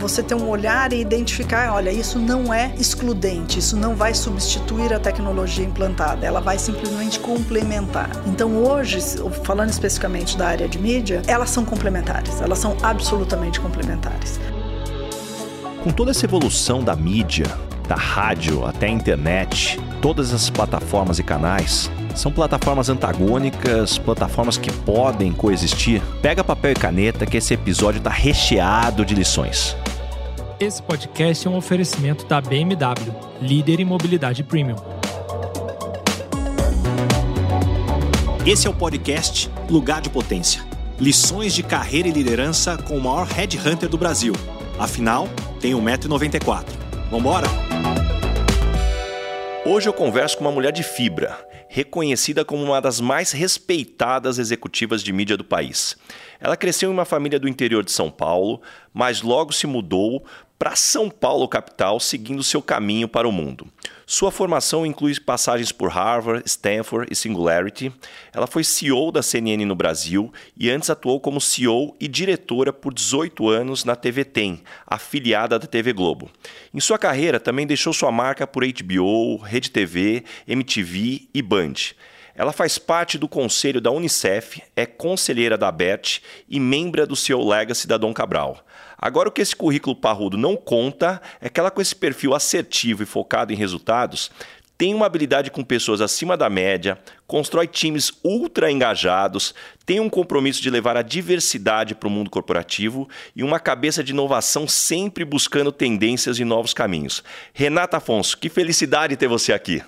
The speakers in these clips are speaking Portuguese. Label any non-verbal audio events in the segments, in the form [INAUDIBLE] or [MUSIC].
você ter um olhar e identificar, olha, isso não é excludente, isso não vai substituir a tecnologia implantada, ela vai simplesmente complementar. Então hoje, falando especificamente da área de mídia, elas são complementares, elas são absolutamente complementares. Com toda essa evolução da mídia, da rádio até a internet, todas as plataformas e canais, são plataformas antagônicas, plataformas que podem coexistir. Pega papel e caneta que esse episódio está recheado de lições. Esse podcast é um oferecimento da BMW, líder em mobilidade premium. Esse é o podcast Lugar de Potência. Lições de carreira e liderança com o maior headhunter do Brasil. Afinal, tem 1,94m. Vambora? Hoje eu converso com uma mulher de fibra reconhecida como uma das mais respeitadas executivas de mídia do país. Ela cresceu em uma família do interior de São Paulo, mas logo se mudou para São Paulo, capital, seguindo seu caminho para o mundo. Sua formação inclui passagens por Harvard, Stanford e Singularity. Ela foi CEO da CNN no Brasil e antes atuou como CEO e diretora por 18 anos na TV Tem, afiliada da TV Globo. Em sua carreira, também deixou sua marca por HBO, Rede TV, MTV e Band. Ela faz parte do conselho da Unicef, é conselheira da BET e membro do CEO Legacy da Dom Cabral. Agora, o que esse currículo parrudo não conta é que ela, com esse perfil assertivo e focado em resultados, tem uma habilidade com pessoas acima da média, constrói times ultra engajados, tem um compromisso de levar a diversidade para o mundo corporativo e uma cabeça de inovação sempre buscando tendências e novos caminhos. Renata Afonso, que felicidade ter você aqui.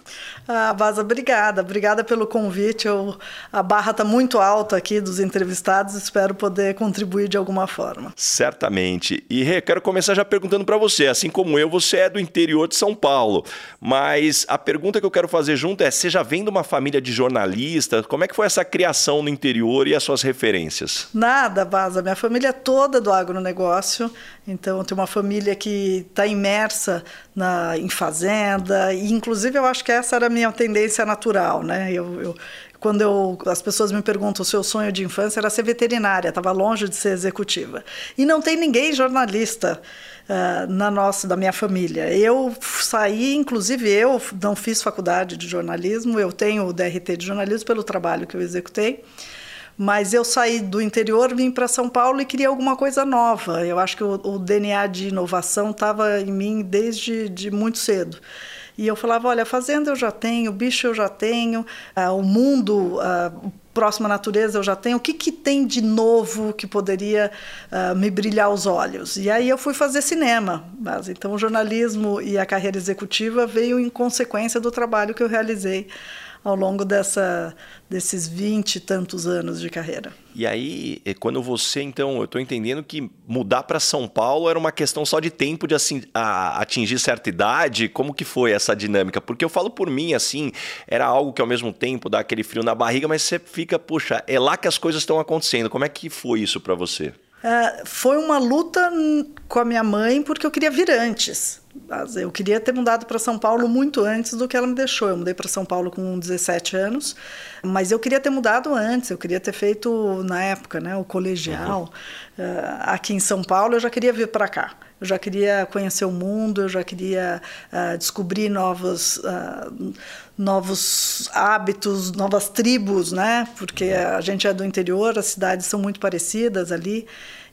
Ah, Vaza, obrigada. Obrigada pelo convite. Eu, a barra está muito alta aqui dos entrevistados. Espero poder contribuir de alguma forma. Certamente. E Rê, quero começar já perguntando para você. Assim como eu, você é do interior de São Paulo. Mas a pergunta que eu quero fazer junto é: você já vem de uma família de jornalistas? Como é que foi essa criação no interior as suas referências? Nada, Vaza. Minha família é toda do agronegócio. Então, eu tenho uma família que está imersa na, em fazenda. E, inclusive, eu acho que essa era a minha tendência natural. Né? Eu, eu quando eu, as pessoas me perguntam o seu sonho de infância era ser veterinária, estava longe de ser executiva. E não tem ninguém jornalista uh, na nossa, da minha família. Eu saí, inclusive eu não fiz faculdade de jornalismo, eu tenho o DRT de jornalismo pelo trabalho que eu executei. Mas eu saí do interior, vim para São Paulo e queria alguma coisa nova. Eu acho que o, o DNA de inovação estava em mim desde de muito cedo. E eu falava, olha, fazenda eu já tenho, bicho eu já tenho, uh, o mundo, uh, próxima natureza eu já tenho, o que, que tem de novo que poderia uh, me brilhar os olhos? E aí eu fui fazer cinema. Mas, então o jornalismo e a carreira executiva veio em consequência do trabalho que eu realizei ao longo dessa, desses vinte e tantos anos de carreira. E aí, quando você, então, eu estou entendendo que mudar para São Paulo era uma questão só de tempo de assim, atingir certa idade, como que foi essa dinâmica? Porque eu falo por mim, assim, era algo que ao mesmo tempo dá aquele frio na barriga, mas você fica, puxa, é lá que as coisas estão acontecendo. Como é que foi isso para você? É, foi uma luta com a minha mãe porque eu queria vir antes. Eu queria ter mudado para São Paulo muito antes do que ela me deixou. Eu mudei para São Paulo com 17 anos, mas eu queria ter mudado antes. Eu queria ter feito na época, né, o colegial. Uhum. Uh, aqui em São Paulo, eu já queria vir para cá. Eu já queria conhecer o mundo. Eu já queria uh, descobrir novos uh, novos hábitos, novas tribos, né? Porque a gente é do interior, as cidades são muito parecidas ali.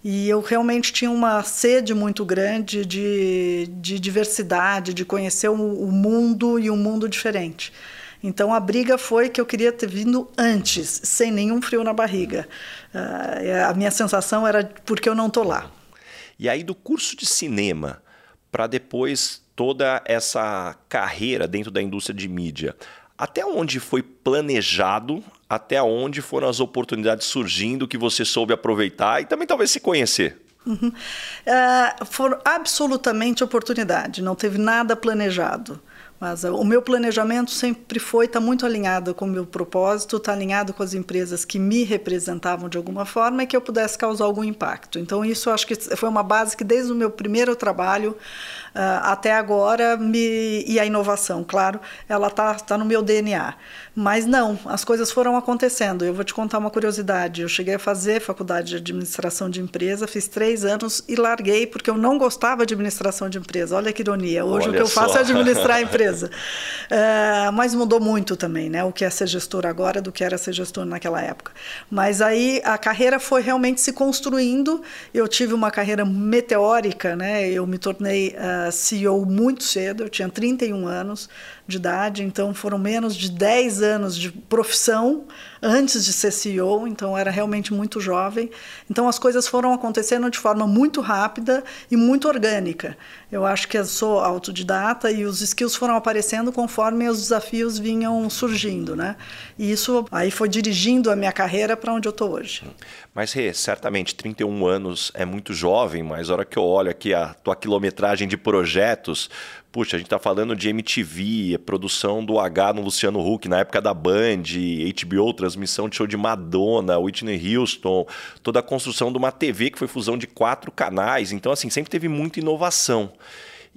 E eu realmente tinha uma sede muito grande de, de diversidade, de conhecer o, o mundo e um mundo diferente. Então a briga foi que eu queria ter vindo antes, sem nenhum frio na barriga. Uh, a minha sensação era porque eu não estou lá. E aí do curso de cinema para depois toda essa carreira dentro da indústria de mídia, até onde foi planejado, até onde foram as oportunidades surgindo que você soube aproveitar e também talvez se conhecer? Uhum. Uh, foram absolutamente oportunidade, não teve nada planejado. Mas uh, o meu planejamento sempre foi estar tá muito alinhado com o meu propósito, estar tá alinhado com as empresas que me representavam de alguma forma e que eu pudesse causar algum impacto. Então, isso acho que foi uma base que desde o meu primeiro trabalho até agora me e a inovação, claro, ela está tá no meu DNA. Mas não, as coisas foram acontecendo. Eu vou te contar uma curiosidade. Eu cheguei a fazer faculdade de administração de empresa, fiz três anos e larguei porque eu não gostava de administração de empresa. Olha que ironia. Hoje Olha o que eu só. faço é administrar a empresa. Uh, [LAUGHS] mas mudou muito também, né? O que é ser gestor agora do que era ser gestor naquela época. Mas aí a carreira foi realmente se construindo. Eu tive uma carreira meteórica, né? Eu me tornei uh, CEO muito cedo, eu tinha 31 anos de idade, então foram menos de 10 anos de profissão antes de ser CEO, então era realmente muito jovem. Então as coisas foram acontecendo de forma muito rápida e muito orgânica. Eu acho que eu sou autodidata e os skills foram aparecendo conforme os desafios vinham surgindo, né? E isso aí foi dirigindo a minha carreira para onde eu estou hoje. Mas, Rê, certamente 31 anos é muito jovem, mas a hora que eu olho aqui a tua quilometragem de projetos, Puxa, a gente está falando de MTV, produção do H no Luciano Huck, na época da Band, HBO, transmissão de show de Madonna, Whitney Houston, toda a construção de uma TV que foi fusão de quatro canais. Então, assim, sempre teve muita inovação.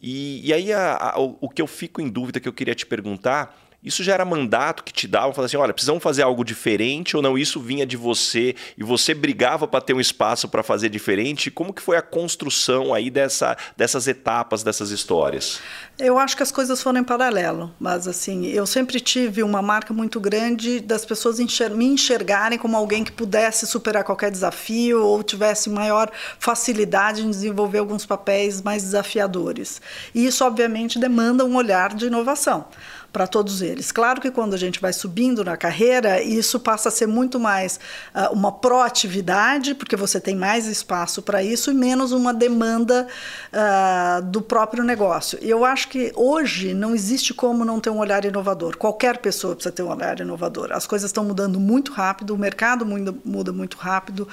E, e aí, a, a, o, o que eu fico em dúvida que eu queria te perguntar isso já era mandato que te davam, falando assim, olha, precisamos fazer algo diferente ou não? Isso vinha de você e você brigava para ter um espaço para fazer diferente? Como que foi a construção aí dessa, dessas etapas, dessas histórias? Eu acho que as coisas foram em paralelo, mas assim, eu sempre tive uma marca muito grande das pessoas enxer me enxergarem como alguém que pudesse superar qualquer desafio ou tivesse maior facilidade em desenvolver alguns papéis mais desafiadores. E isso, obviamente, demanda um olhar de inovação para todos eles. Claro que quando a gente vai subindo na carreira, isso passa a ser muito mais uh, uma proatividade, porque você tem mais espaço para isso e menos uma demanda uh, do próprio negócio. E eu acho que hoje não existe como não ter um olhar inovador. Qualquer pessoa precisa ter um olhar inovador. As coisas estão mudando muito rápido, o mercado muda, muda muito rápido,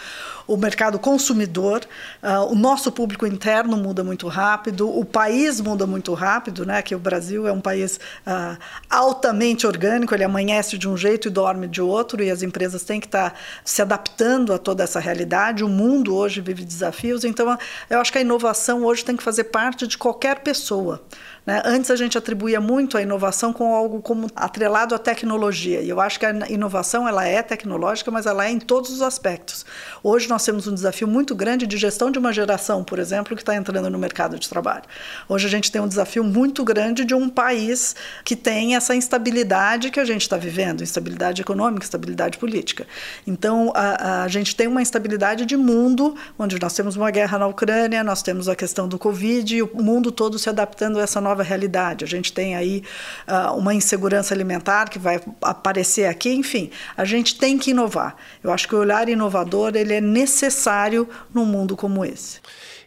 o mercado consumidor, uh, o nosso público interno muda muito rápido, o país muda muito rápido, né? Que o Brasil é um país uh, altamente orgânico, ele amanhece de um jeito e dorme de outro, e as empresas têm que estar se adaptando a toda essa realidade. O mundo hoje vive desafios, então eu acho que a inovação hoje tem que fazer parte de qualquer pessoa. Né? Antes a gente atribuía muito a inovação com algo como atrelado à tecnologia. E eu acho que a inovação ela é tecnológica, mas ela é em todos os aspectos. Hoje nós temos um desafio muito grande de gestão de uma geração, por exemplo, que está entrando no mercado de trabalho. Hoje a gente tem um desafio muito grande de um país que tem essa instabilidade que a gente está vivendo, instabilidade econômica, instabilidade política. Então a, a gente tem uma instabilidade de mundo, onde nós temos uma guerra na Ucrânia, nós temos a questão do Covid e o mundo todo se adaptando a essa nova nova realidade. A gente tem aí uh, uma insegurança alimentar que vai aparecer aqui, enfim, a gente tem que inovar. Eu acho que o olhar inovador ele é necessário num mundo como esse.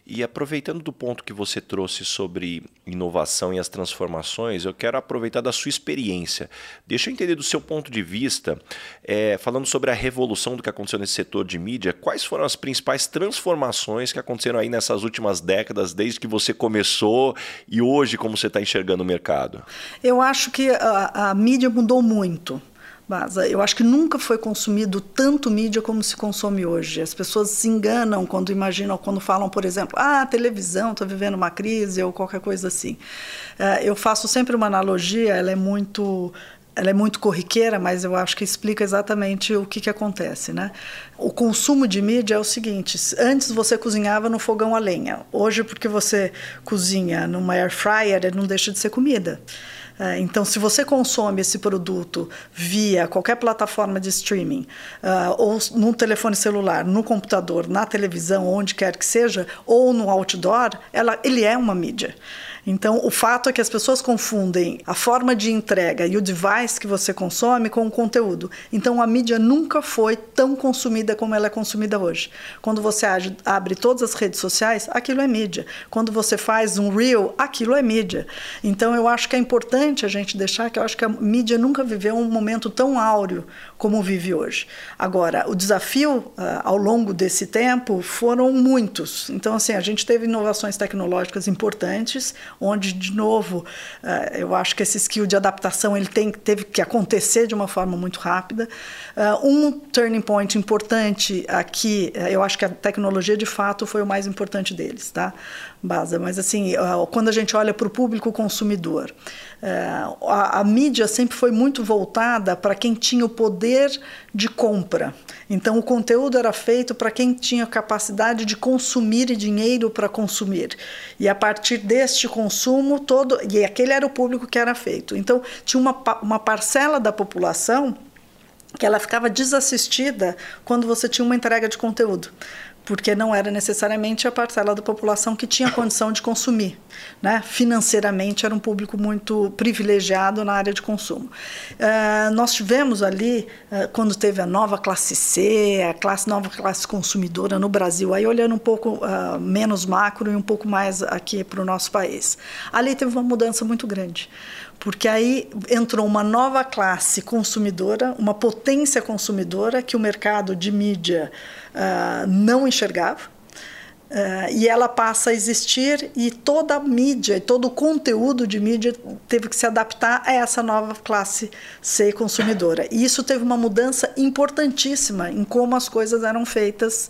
E aproveitando do ponto que você trouxe sobre inovação e as transformações, eu quero aproveitar da sua experiência. Deixa eu entender do seu ponto de vista, é, falando sobre a revolução do que aconteceu nesse setor de mídia, quais foram as principais transformações que aconteceram aí nessas últimas décadas, desde que você começou e hoje, como você está enxergando o mercado? Eu acho que a, a mídia mudou muito. Mas eu acho que nunca foi consumido tanto mídia como se consome hoje. As pessoas se enganam quando imaginam, quando falam, por exemplo, ah, televisão, estou vivendo uma crise ou qualquer coisa assim. É, eu faço sempre uma analogia, ela é muito ela é muito corriqueira, mas eu acho que explica exatamente o que, que acontece, né? O consumo de mídia é o seguinte: antes você cozinhava no fogão a lenha, hoje porque você cozinha numa air fryer, não deixa de ser comida. É, então, se você consome esse produto via qualquer plataforma de streaming, uh, ou no telefone celular, no computador, na televisão, onde quer que seja, ou no outdoor, ela, ele é uma mídia. Então, o fato é que as pessoas confundem a forma de entrega e o device que você consome com o conteúdo. Então, a mídia nunca foi tão consumida como ela é consumida hoje. Quando você abre todas as redes sociais, aquilo é mídia. Quando você faz um reel, aquilo é mídia. Então, eu acho que é importante a gente deixar que eu acho que a mídia nunca viveu um momento tão áureo como vive hoje. Agora, o desafio uh, ao longo desse tempo foram muitos. Então, assim, a gente teve inovações tecnológicas importantes, onde, de novo, uh, eu acho que esse skill de adaptação ele tem, teve que acontecer de uma forma muito rápida. Uh, um turning point importante aqui, eu acho que a tecnologia de fato foi o mais importante deles, tá? Baza, mas assim, quando a gente olha para o público consumidor, a, a mídia sempre foi muito voltada para quem tinha o poder de compra. Então, o conteúdo era feito para quem tinha capacidade de consumir e dinheiro para consumir. E a partir deste consumo, todo. E aquele era o público que era feito. Então, tinha uma, uma parcela da população que ela ficava desassistida quando você tinha uma entrega de conteúdo porque não era necessariamente a parcela da população que tinha condição de consumir. Né? Financeiramente era um público muito privilegiado na área de consumo. Uh, nós tivemos ali, uh, quando teve a nova classe C, a classe, nova classe consumidora no Brasil, aí olhando um pouco uh, menos macro e um pouco mais aqui para o nosso país. Ali teve uma mudança muito grande porque aí entrou uma nova classe consumidora, uma potência consumidora que o mercado de mídia uh, não enxergava. Uh, e ela passa a existir e toda a mídia, todo o conteúdo de mídia teve que se adaptar a essa nova classe C consumidora. E isso teve uma mudança importantíssima em como as coisas eram feitas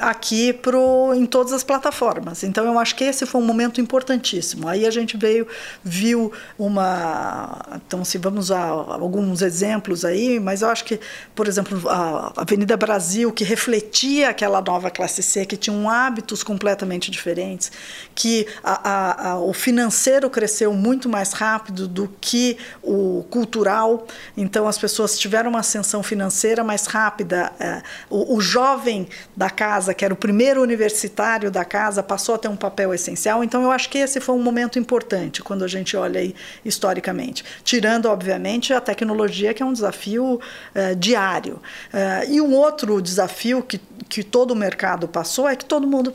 aqui pro, em todas as plataformas. Então eu acho que esse foi um momento importantíssimo. Aí a gente veio, viu uma. Então, se vamos a alguns exemplos aí, mas eu acho que, por exemplo, a Avenida Brasil, que refletia aquela nova classe C, que tinha hábitos completamente diferentes, que a, a, a, o financeiro cresceu muito mais rápido do que o cultural, então as pessoas tiveram uma ascensão financeira mais rápida. É, o, o jovem da casa casa, que era o primeiro universitário da casa, passou a ter um papel essencial. Então, eu acho que esse foi um momento importante quando a gente olha aí historicamente. Tirando, obviamente, a tecnologia, que é um desafio uh, diário. Uh, e um outro desafio que, que todo o mercado passou é que todo mundo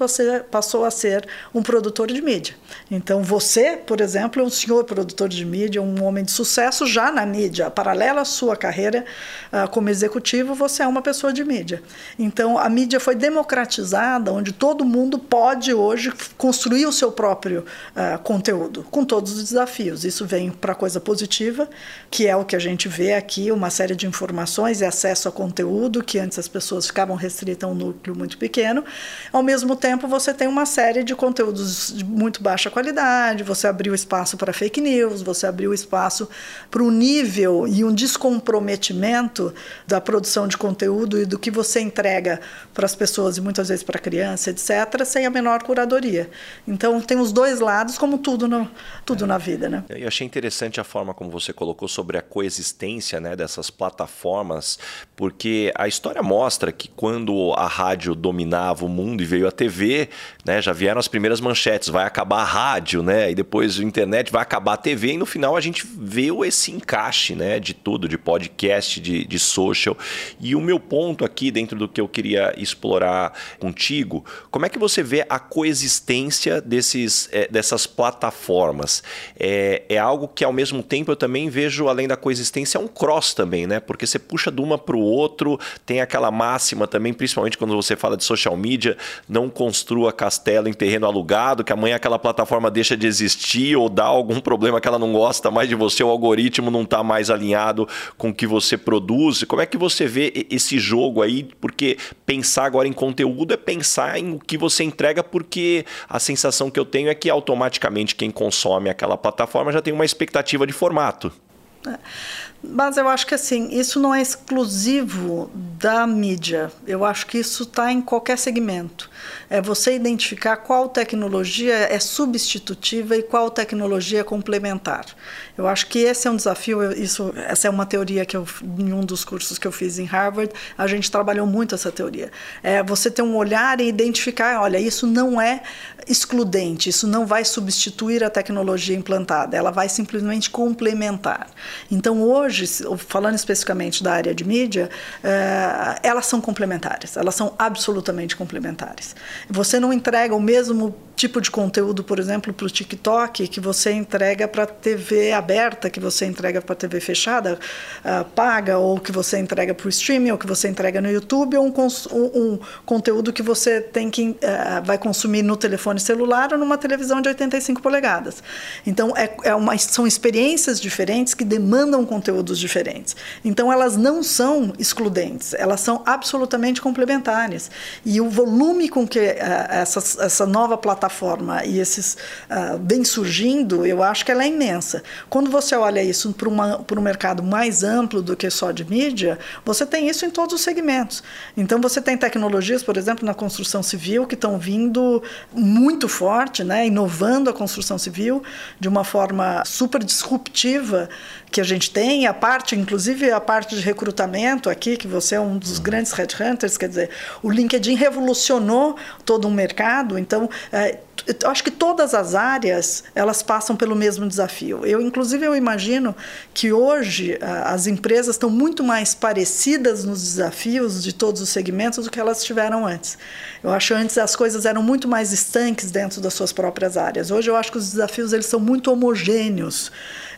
passou a ser um produtor de mídia. Então, você, por exemplo, é um senhor produtor de mídia, um homem de sucesso já na mídia. Paralela à sua carreira uh, como executivo, você é uma pessoa de mídia. Então, a mídia foi democratizada democratizada, onde todo mundo pode hoje construir o seu próprio uh, conteúdo, com todos os desafios. Isso vem para coisa positiva, que é o que a gente vê aqui, uma série de informações e acesso a conteúdo, que antes as pessoas ficavam restritas a um núcleo muito pequeno. Ao mesmo tempo, você tem uma série de conteúdos de muito baixa qualidade, você abriu espaço para fake news, você abriu espaço para um nível e um descomprometimento da produção de conteúdo e do que você entrega para as pessoas muitas vezes para criança, etc., sem a menor curadoria. Então tem os dois lados, como tudo, no, tudo é. na vida. Né? Eu achei interessante a forma como você colocou sobre a coexistência né, dessas plataformas, porque a história mostra que quando a rádio dominava o mundo e veio a TV, né, já vieram as primeiras manchetes, vai acabar a rádio, né, e depois a internet vai acabar a TV, e no final a gente viu esse encaixe né, de tudo, de podcast, de, de social. E o meu ponto aqui, dentro do que eu queria explorar contigo, como é que você vê a coexistência desses, é, dessas plataformas? É, é algo que ao mesmo tempo eu também vejo, além da coexistência, é um cross também, né? Porque você puxa de uma para o outro, tem aquela máxima também, principalmente quando você fala de social media, não construa castelo em terreno alugado, que amanhã aquela plataforma deixa de existir ou dá algum problema que ela não gosta mais de você, o algoritmo não está mais alinhado com o que você produz. Como é que você vê esse jogo aí? Porque pensar agora em conteúdo conteúdo é pensar em o que você entrega, porque a sensação que eu tenho é que automaticamente quem consome aquela plataforma já tem uma expectativa de formato. Mas eu acho que assim, isso não é exclusivo da mídia. Eu acho que isso está em qualquer segmento. É você identificar qual tecnologia é substitutiva e qual tecnologia é complementar. Eu acho que esse é um desafio. Isso, essa é uma teoria que eu, em um dos cursos que eu fiz em Harvard, a gente trabalhou muito essa teoria. É você ter um olhar e identificar, olha, isso não é excludente, isso não vai substituir a tecnologia implantada, ela vai simplesmente complementar. Então hoje hoje, falando especificamente da área de mídia, é, elas são complementares, elas são absolutamente complementares. Você não entrega o mesmo tipo de conteúdo, por exemplo, para o TikTok, que você entrega para TV aberta, que você entrega para TV fechada, uh, paga, ou que você entrega para o streaming, ou que você entrega no YouTube, ou um, um conteúdo que você tem que uh, vai consumir no telefone celular ou numa televisão de 85 polegadas. Então, é, é uma, são experiências diferentes que demandam conteúdos diferentes. Então, elas não são excludentes, elas são absolutamente complementares. E o volume com que uh, essa, essa nova plataforma e esses uh, bem surgindo, eu acho que ela é imensa. Quando você olha isso para um mercado mais amplo do que só de mídia, você tem isso em todos os segmentos. Então você tem tecnologias, por exemplo, na construção civil que estão vindo muito forte, né, inovando a construção civil de uma forma super disruptiva que a gente tem, a parte, inclusive a parte de recrutamento aqui, que você é um dos grandes headhunters, quer dizer, o LinkedIn revolucionou todo um mercado, então é, eu acho que todas as áreas elas passam pelo mesmo desafio. Eu, inclusive, eu imagino que hoje as empresas estão muito mais parecidas nos desafios de todos os segmentos do que elas tiveram antes. Eu acho que antes as coisas eram muito mais estanques dentro das suas próprias áreas. Hoje eu acho que os desafios eles são muito homogêneos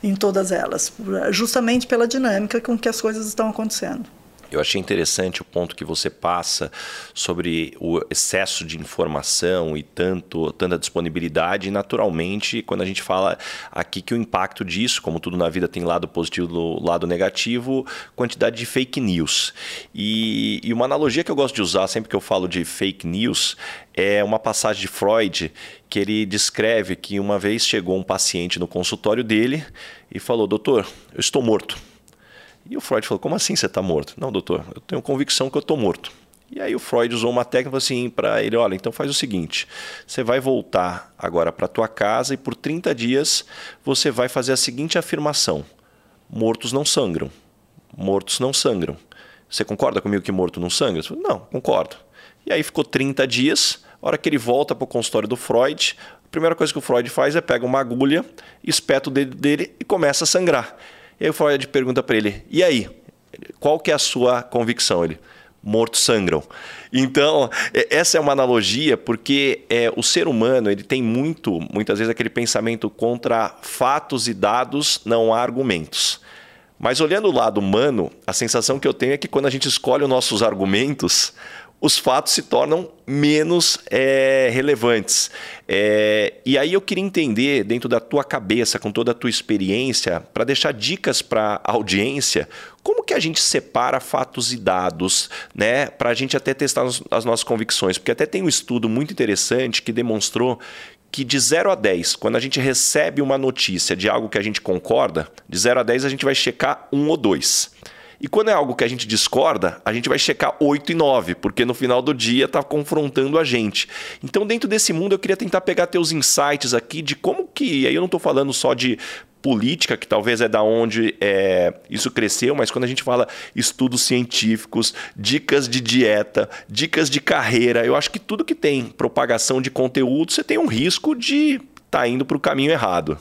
em todas elas, justamente pela dinâmica com que as coisas estão acontecendo. Eu achei interessante o ponto que você passa sobre o excesso de informação e tanto tanta disponibilidade. E naturalmente, quando a gente fala aqui que o impacto disso, como tudo na vida tem lado positivo e lado negativo, quantidade de fake news. E, e uma analogia que eu gosto de usar sempre que eu falo de fake news é uma passagem de Freud que ele descreve que uma vez chegou um paciente no consultório dele e falou: Doutor, eu estou morto. E o Freud falou: Como assim você está morto? Não, doutor, eu tenho convicção que eu estou morto. E aí o Freud usou uma técnica assim para ele, olha, então faz o seguinte, você vai voltar agora para tua casa e por 30 dias você vai fazer a seguinte afirmação: mortos não sangram. Mortos não sangram. Você concorda comigo que morto não sangra? Não, concordo. E aí ficou 30 dias, a hora que ele volta para o consultório do Freud, a primeira coisa que o Freud faz é pega uma agulha, espeta o dedo dele e começa a sangrar. E aí o Freud pergunta para ele: "E aí? Qual que é a sua convicção?" Ele: "Mortos sangram". Então, essa é uma analogia porque é, o ser humano ele tem muito, muitas vezes, aquele pensamento contra fatos e dados, não há argumentos. Mas olhando o lado humano, a sensação que eu tenho é que quando a gente escolhe os nossos argumentos, os fatos se tornam menos é, relevantes. É, e aí eu queria entender, dentro da tua cabeça, com toda a tua experiência, para deixar dicas para a audiência, como que a gente separa fatos e dados, né, para a gente até testar as nossas convicções? Porque até tem um estudo muito interessante que demonstrou que de 0 a 10, quando a gente recebe uma notícia de algo que a gente concorda, de 0 a 10 a gente vai checar um ou dois. E quando é algo que a gente discorda, a gente vai checar 8 e 9, porque no final do dia está confrontando a gente. Então, dentro desse mundo, eu queria tentar pegar teus insights aqui de como que. Aí eu não estou falando só de política, que talvez é da onde é, isso cresceu, mas quando a gente fala estudos científicos, dicas de dieta, dicas de carreira, eu acho que tudo que tem propagação de conteúdo, você tem um risco de estar tá indo para o caminho errado.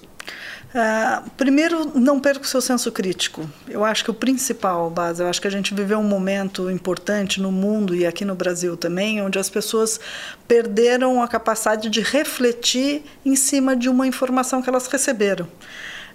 Uh, primeiro, não perca o seu senso crítico. Eu acho que o principal, base, eu acho que a gente viveu um momento importante no mundo e aqui no Brasil também, onde as pessoas perderam a capacidade de refletir em cima de uma informação que elas receberam.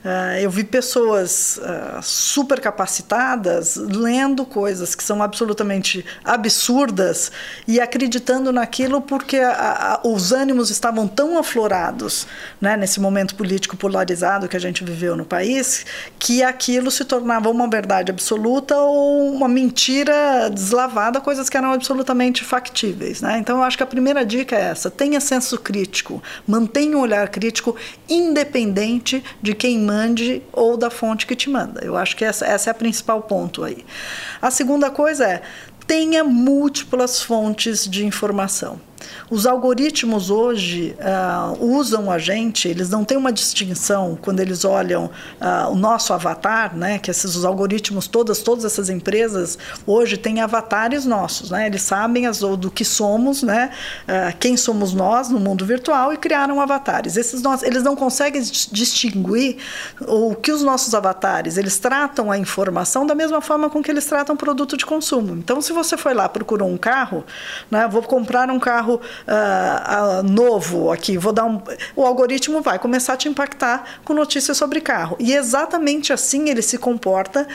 Uh, eu vi pessoas uh, super capacitadas lendo coisas que são absolutamente absurdas e acreditando naquilo porque a, a, os ânimos estavam tão aflorados né, nesse momento político polarizado que a gente viveu no país que aquilo se tornava uma verdade absoluta ou uma mentira deslavada, coisas que eram absolutamente factíveis. Né? Então eu acho que a primeira dica é essa: tenha senso crítico, mantenha um olhar crítico independente de quem mande ou da fonte que te manda. Eu acho que essa, essa é a principal ponto aí. A segunda coisa é tenha múltiplas fontes de informação. Os algoritmos hoje uh, usam a gente, eles não têm uma distinção quando eles olham uh, o nosso avatar, né? Que esses os algoritmos, todas, todas essas empresas hoje têm avatares nossos, né? Eles sabem as, do que somos, né? Uh, quem somos nós no mundo virtual e criaram avatares. Esses nós, eles não conseguem distinguir o que os nossos avatares, eles tratam a informação da mesma forma com que eles tratam produto de consumo. Então, se você foi lá procurou um carro, né? Vou comprar um carro carro uh, uh, novo aqui, vou dar um. O algoritmo vai começar a te impactar com notícias sobre carro. E exatamente assim ele se comporta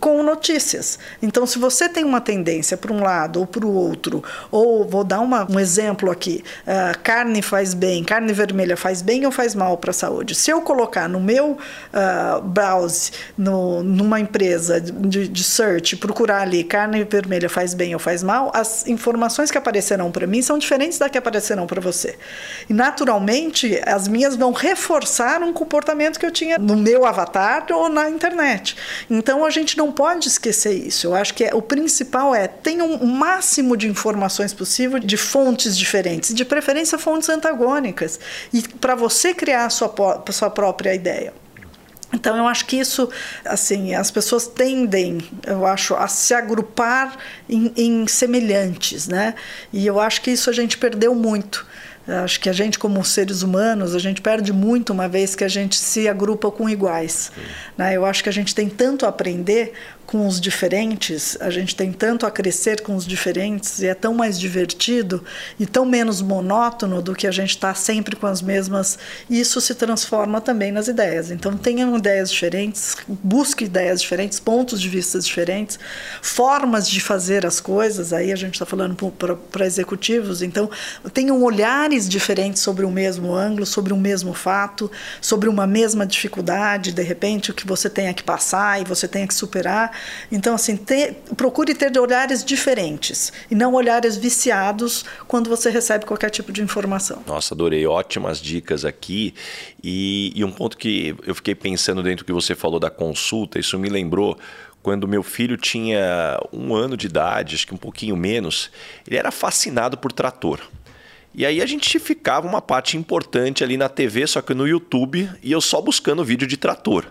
com notícias. Então, se você tem uma tendência para um lado ou para o outro, ou vou dar uma, um exemplo aqui: uh, carne faz bem, carne vermelha faz bem ou faz mal para a saúde? Se eu colocar no meu uh, browse, no, numa empresa de, de search, procurar ali carne vermelha faz bem ou faz mal, as informações que aparecerão para mim são diferentes da que aparecerão para você. E naturalmente, as minhas vão reforçar um comportamento que eu tinha no meu avatar ou na internet. Então, a gente não pode esquecer isso. Eu acho que é, o principal é tenha um máximo de informações possível de fontes diferentes, de preferência fontes antagônicas, e para você criar a sua, a sua própria ideia. Então eu acho que isso, assim, as pessoas tendem, eu acho, a se agrupar em, em semelhantes, né? E eu acho que isso a gente perdeu muito. Acho que a gente, como seres humanos, a gente perde muito uma vez que a gente se agrupa com iguais. Né? Eu acho que a gente tem tanto a aprender com os diferentes, a gente tem tanto a crescer com os diferentes e é tão mais divertido e tão menos monótono do que a gente está sempre com as mesmas. Isso se transforma também nas ideias. Então, tenham ideias diferentes, busque ideias diferentes, pontos de vista diferentes, formas de fazer as coisas. Aí a gente está falando para executivos. Então, tenham olhares diferentes sobre o mesmo ângulo, sobre o mesmo fato, sobre uma mesma dificuldade, de repente, o que você tenha que passar e você tenha que superar então, assim, ter, procure ter olhares diferentes e não olhares viciados quando você recebe qualquer tipo de informação. Nossa, adorei. Ótimas dicas aqui. E, e um ponto que eu fiquei pensando dentro do que você falou da consulta, isso me lembrou quando meu filho tinha um ano de idade, acho que um pouquinho menos, ele era fascinado por trator. E aí a gente ficava uma parte importante ali na TV, só que no YouTube, e eu só buscando vídeo de trator.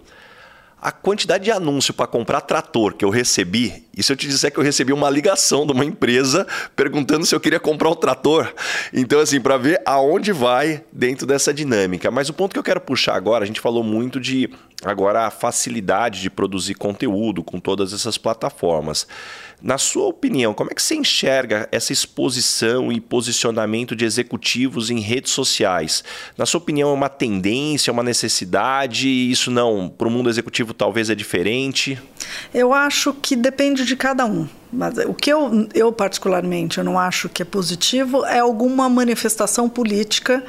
A quantidade de anúncio para comprar trator que eu recebi, e se eu te disser que eu recebi uma ligação de uma empresa perguntando se eu queria comprar um trator. Então, assim, para ver aonde vai dentro dessa dinâmica. Mas o ponto que eu quero puxar agora, a gente falou muito de agora a facilidade de produzir conteúdo com todas essas plataformas. Na sua opinião, como é que você enxerga essa exposição e posicionamento de executivos em redes sociais? Na sua opinião, é uma tendência, é uma necessidade? Isso não, para o mundo executivo talvez é diferente? Eu acho que depende de cada um. Mas o que eu, eu particularmente eu não acho que é positivo é alguma manifestação política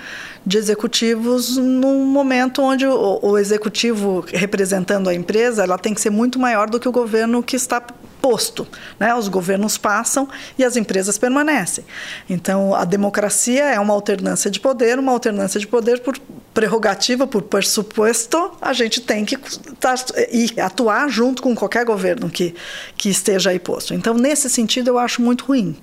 de executivos num momento onde o, o executivo representando a empresa ela tem que ser muito maior do que o governo que está posto. Né? Os governos passam e as empresas permanecem. Então, a democracia é uma alternância de poder, uma alternância de poder por prerrogativa, por pressuposto, a gente tem que tá, atuar junto com qualquer governo que, que esteja aí posto. Então, nesse sentido, eu acho muito ruim.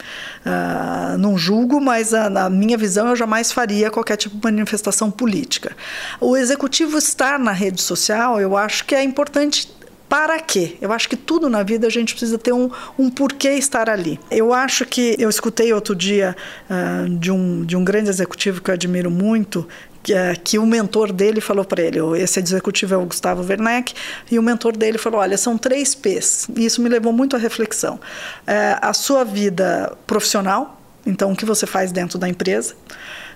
Uh, não julgo, mas a, na minha visão, eu jamais faria qualquer tipo de manifestação política. O executivo estar na rede social, eu acho que é importante para quê? Eu acho que tudo na vida a gente precisa ter um, um porquê estar ali. Eu acho que eu escutei outro dia uh, de, um, de um grande executivo que eu admiro muito, que, uh, que o mentor dele falou para ele, esse executivo é o Gustavo Werneck, e o mentor dele falou: olha, são três P's. E isso me levou muito à reflexão. Uh, a sua vida profissional, então o que você faz dentro da empresa,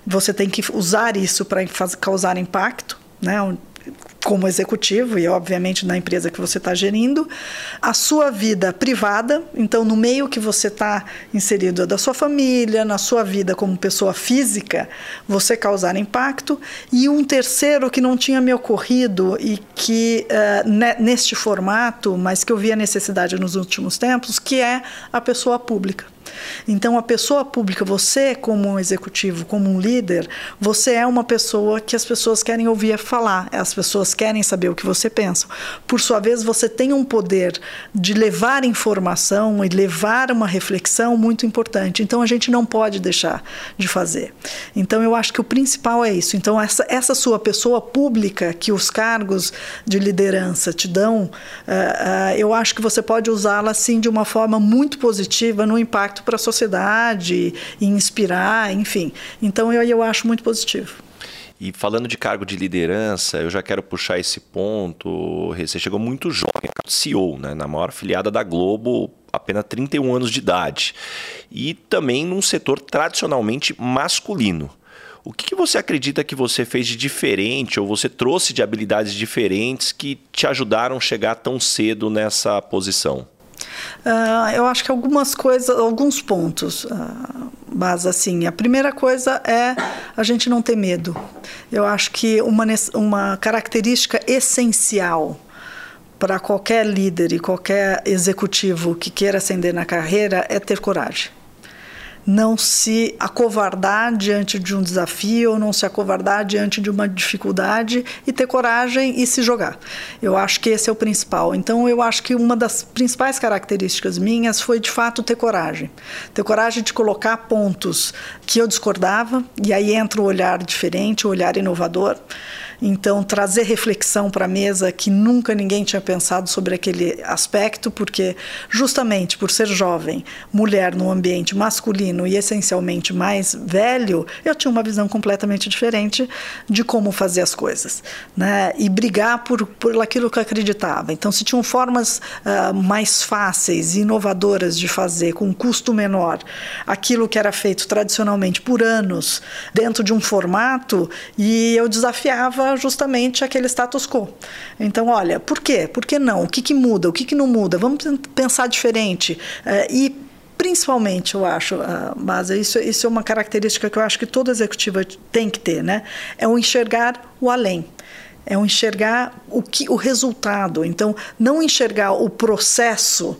você tem que usar isso para causar impacto. Né? Como executivo e, obviamente, na empresa que você está gerindo, a sua vida privada, então, no meio que você está inserido da sua família, na sua vida como pessoa física, você causar impacto, e um terceiro que não tinha me ocorrido e que, uh, neste formato, mas que eu vi a necessidade nos últimos tempos, que é a pessoa pública. Então, a pessoa pública, você, como um executivo, como um líder, você é uma pessoa que as pessoas querem ouvir falar, as pessoas querem saber o que você pensa. Por sua vez, você tem um poder de levar informação e levar uma reflexão muito importante. Então, a gente não pode deixar de fazer. Então, eu acho que o principal é isso. Então, essa, essa sua pessoa pública que os cargos de liderança te dão, uh, uh, eu acho que você pode usá-la, sim, de uma forma muito positiva no impacto impacto para a sociedade, inspirar, enfim. Então eu, eu acho muito positivo. E falando de cargo de liderança, eu já quero puxar esse ponto. Você chegou muito jovem, CEO, né? na maior filiada da Globo apenas 31 anos de idade, e também num setor tradicionalmente masculino. O que, que, você acredita que você fez de diferente ou você trouxe de habilidades diferentes que te ajudaram a chegar tão cedo nessa posição? Uh, eu acho que algumas coisas, alguns pontos. Uh, mas assim, a primeira coisa é a gente não ter medo. Eu acho que uma, uma característica essencial para qualquer líder e qualquer executivo que queira ascender na carreira é ter coragem não se acovardar diante de um desafio, não se acovardar diante de uma dificuldade e ter coragem e se jogar. Eu acho que esse é o principal. Então, eu acho que uma das principais características minhas foi, de fato, ter coragem. Ter coragem de colocar pontos que eu discordava, e aí entra o olhar diferente, o olhar inovador. Então, trazer reflexão para a mesa que nunca ninguém tinha pensado sobre aquele aspecto, porque justamente por ser jovem, mulher num ambiente masculino e essencialmente mais velho, eu tinha uma visão completamente diferente de como fazer as coisas, né? E brigar por, por aquilo que eu acreditava. Então, se tinham formas uh, mais fáceis inovadoras de fazer com um custo menor aquilo que era feito tradicionalmente por anos dentro de um formato, e eu desafiava justamente aquele status quo. Então, olha, por quê? Por que não? O que, que muda? O que, que não muda? Vamos pensar diferente. É, e principalmente, eu acho, mas isso, isso é uma característica que eu acho que toda executiva tem que ter, né? É o enxergar o além é o enxergar o que o resultado então não enxergar o processo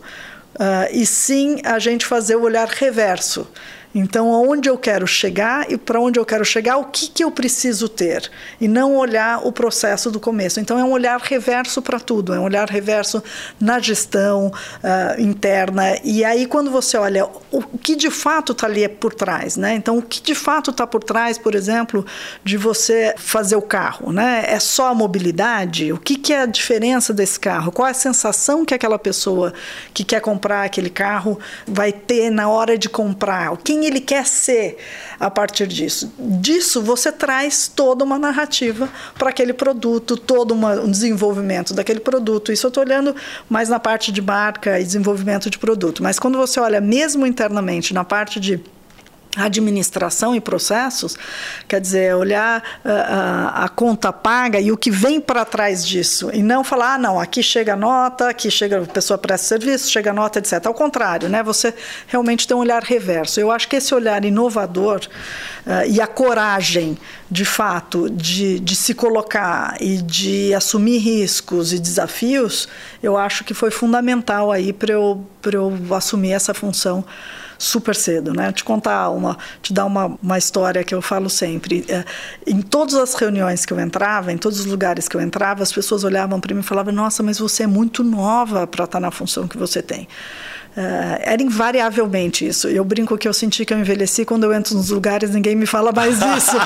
uh, e sim a gente fazer o olhar reverso então, aonde eu quero chegar e para onde eu quero chegar, o que, que eu preciso ter? E não olhar o processo do começo. Então, é um olhar reverso para tudo, é um olhar reverso na gestão uh, interna. E aí, quando você olha o que de fato está ali por trás, né? Então, o que de fato está por trás, por exemplo, de você fazer o carro, né? É só a mobilidade? O que, que é a diferença desse carro? Qual é a sensação que aquela pessoa que quer comprar aquele carro vai ter na hora de comprar? Quem ele quer ser a partir disso. Disso você traz toda uma narrativa para aquele produto, todo uma, um desenvolvimento daquele produto. Isso eu estou olhando mais na parte de marca e desenvolvimento de produto. Mas quando você olha mesmo internamente na parte de administração e processos, quer dizer, olhar a, ah, ah, a conta paga e o que vem para trás disso, e não falar, ah, não, aqui chega a nota, aqui chega a pessoa presta serviço, chega a nota, etc. Ao contrário, né? Você realmente tem um olhar reverso. Eu acho que esse olhar inovador uh, e a coragem, de fato, de, de se colocar e de assumir riscos e desafios, eu acho que foi fundamental aí para eu, eu assumir essa função super cedo, né? Te contar uma, te dar uma, uma história que eu falo sempre. É, em todas as reuniões que eu entrava, em todos os lugares que eu entrava, as pessoas olhavam para mim e falavam: Nossa, mas você é muito nova para estar tá na função que você tem. Uh, era invariavelmente isso. Eu brinco que eu senti que eu envelheci quando eu entro nos lugares ninguém me fala mais [LAUGHS] isso.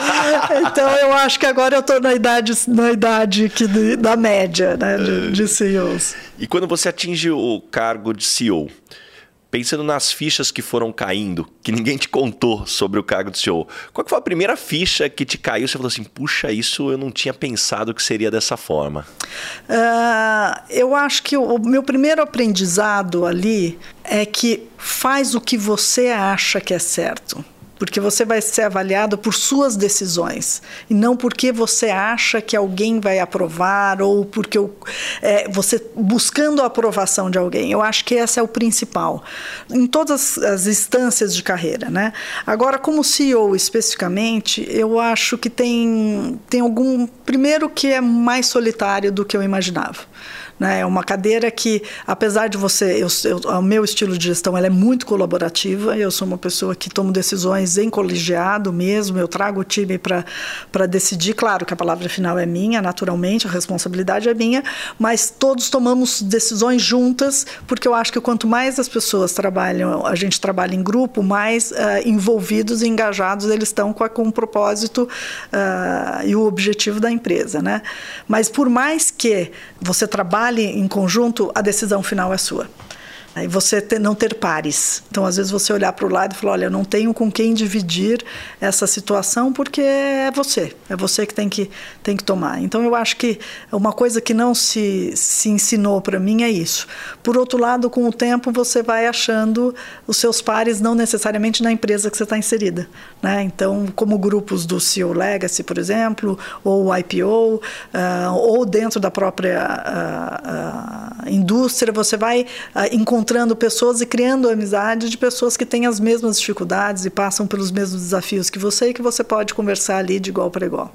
então eu acho que agora eu estou na idade na idade que da média né, de, de CEOs. E quando você atinge o cargo de CEO, pensando nas fichas que foram caindo, que ninguém te contou sobre o cargo de CEO, qual foi a primeira ficha que te caiu? Você falou assim, puxa, isso eu não tinha pensado que seria dessa forma. Uh, eu acho que o meu primeiro aprendizado ali é que faz o que você acha que é certo porque você vai ser avaliado por suas decisões e não porque você acha que alguém vai aprovar ou porque é, você buscando a aprovação de alguém. Eu acho que esse é o principal em todas as instâncias de carreira, né? Agora, como CEO especificamente, eu acho que tem tem algum primeiro que é mais solitário do que eu imaginava. Né? É uma cadeira que, apesar de você, eu, eu, o meu estilo de gestão ela é muito colaborativa. Eu sou uma pessoa que tomo decisões em colegiado mesmo. Eu trago o time para decidir. Claro que a palavra final é minha, naturalmente, a responsabilidade é minha, mas todos tomamos decisões juntas, porque eu acho que quanto mais as pessoas trabalham, a gente trabalha em grupo, mais uh, envolvidos e engajados eles estão com, a, com o propósito uh, e o objetivo da empresa, né? Mas por mais que você trabalhe trabalhe em conjunto, a decisão final é sua. E você ter, não ter pares. Então, às vezes, você olhar para o lado e falar: olha, eu não tenho com quem dividir essa situação porque é você. É você que tem que, tem que tomar. Então, eu acho que uma coisa que não se, se ensinou para mim é isso. Por outro lado, com o tempo, você vai achando os seus pares, não necessariamente na empresa que você está inserida. Né? Então, como grupos do CEO Legacy, por exemplo, ou IPO, uh, ah, ou dentro da própria uh, uh, indústria, você vai encontrando pessoas e criando amizade de pessoas que têm as mesmas dificuldades e passam pelos mesmos desafios que você e que você pode conversar ali de igual para igual.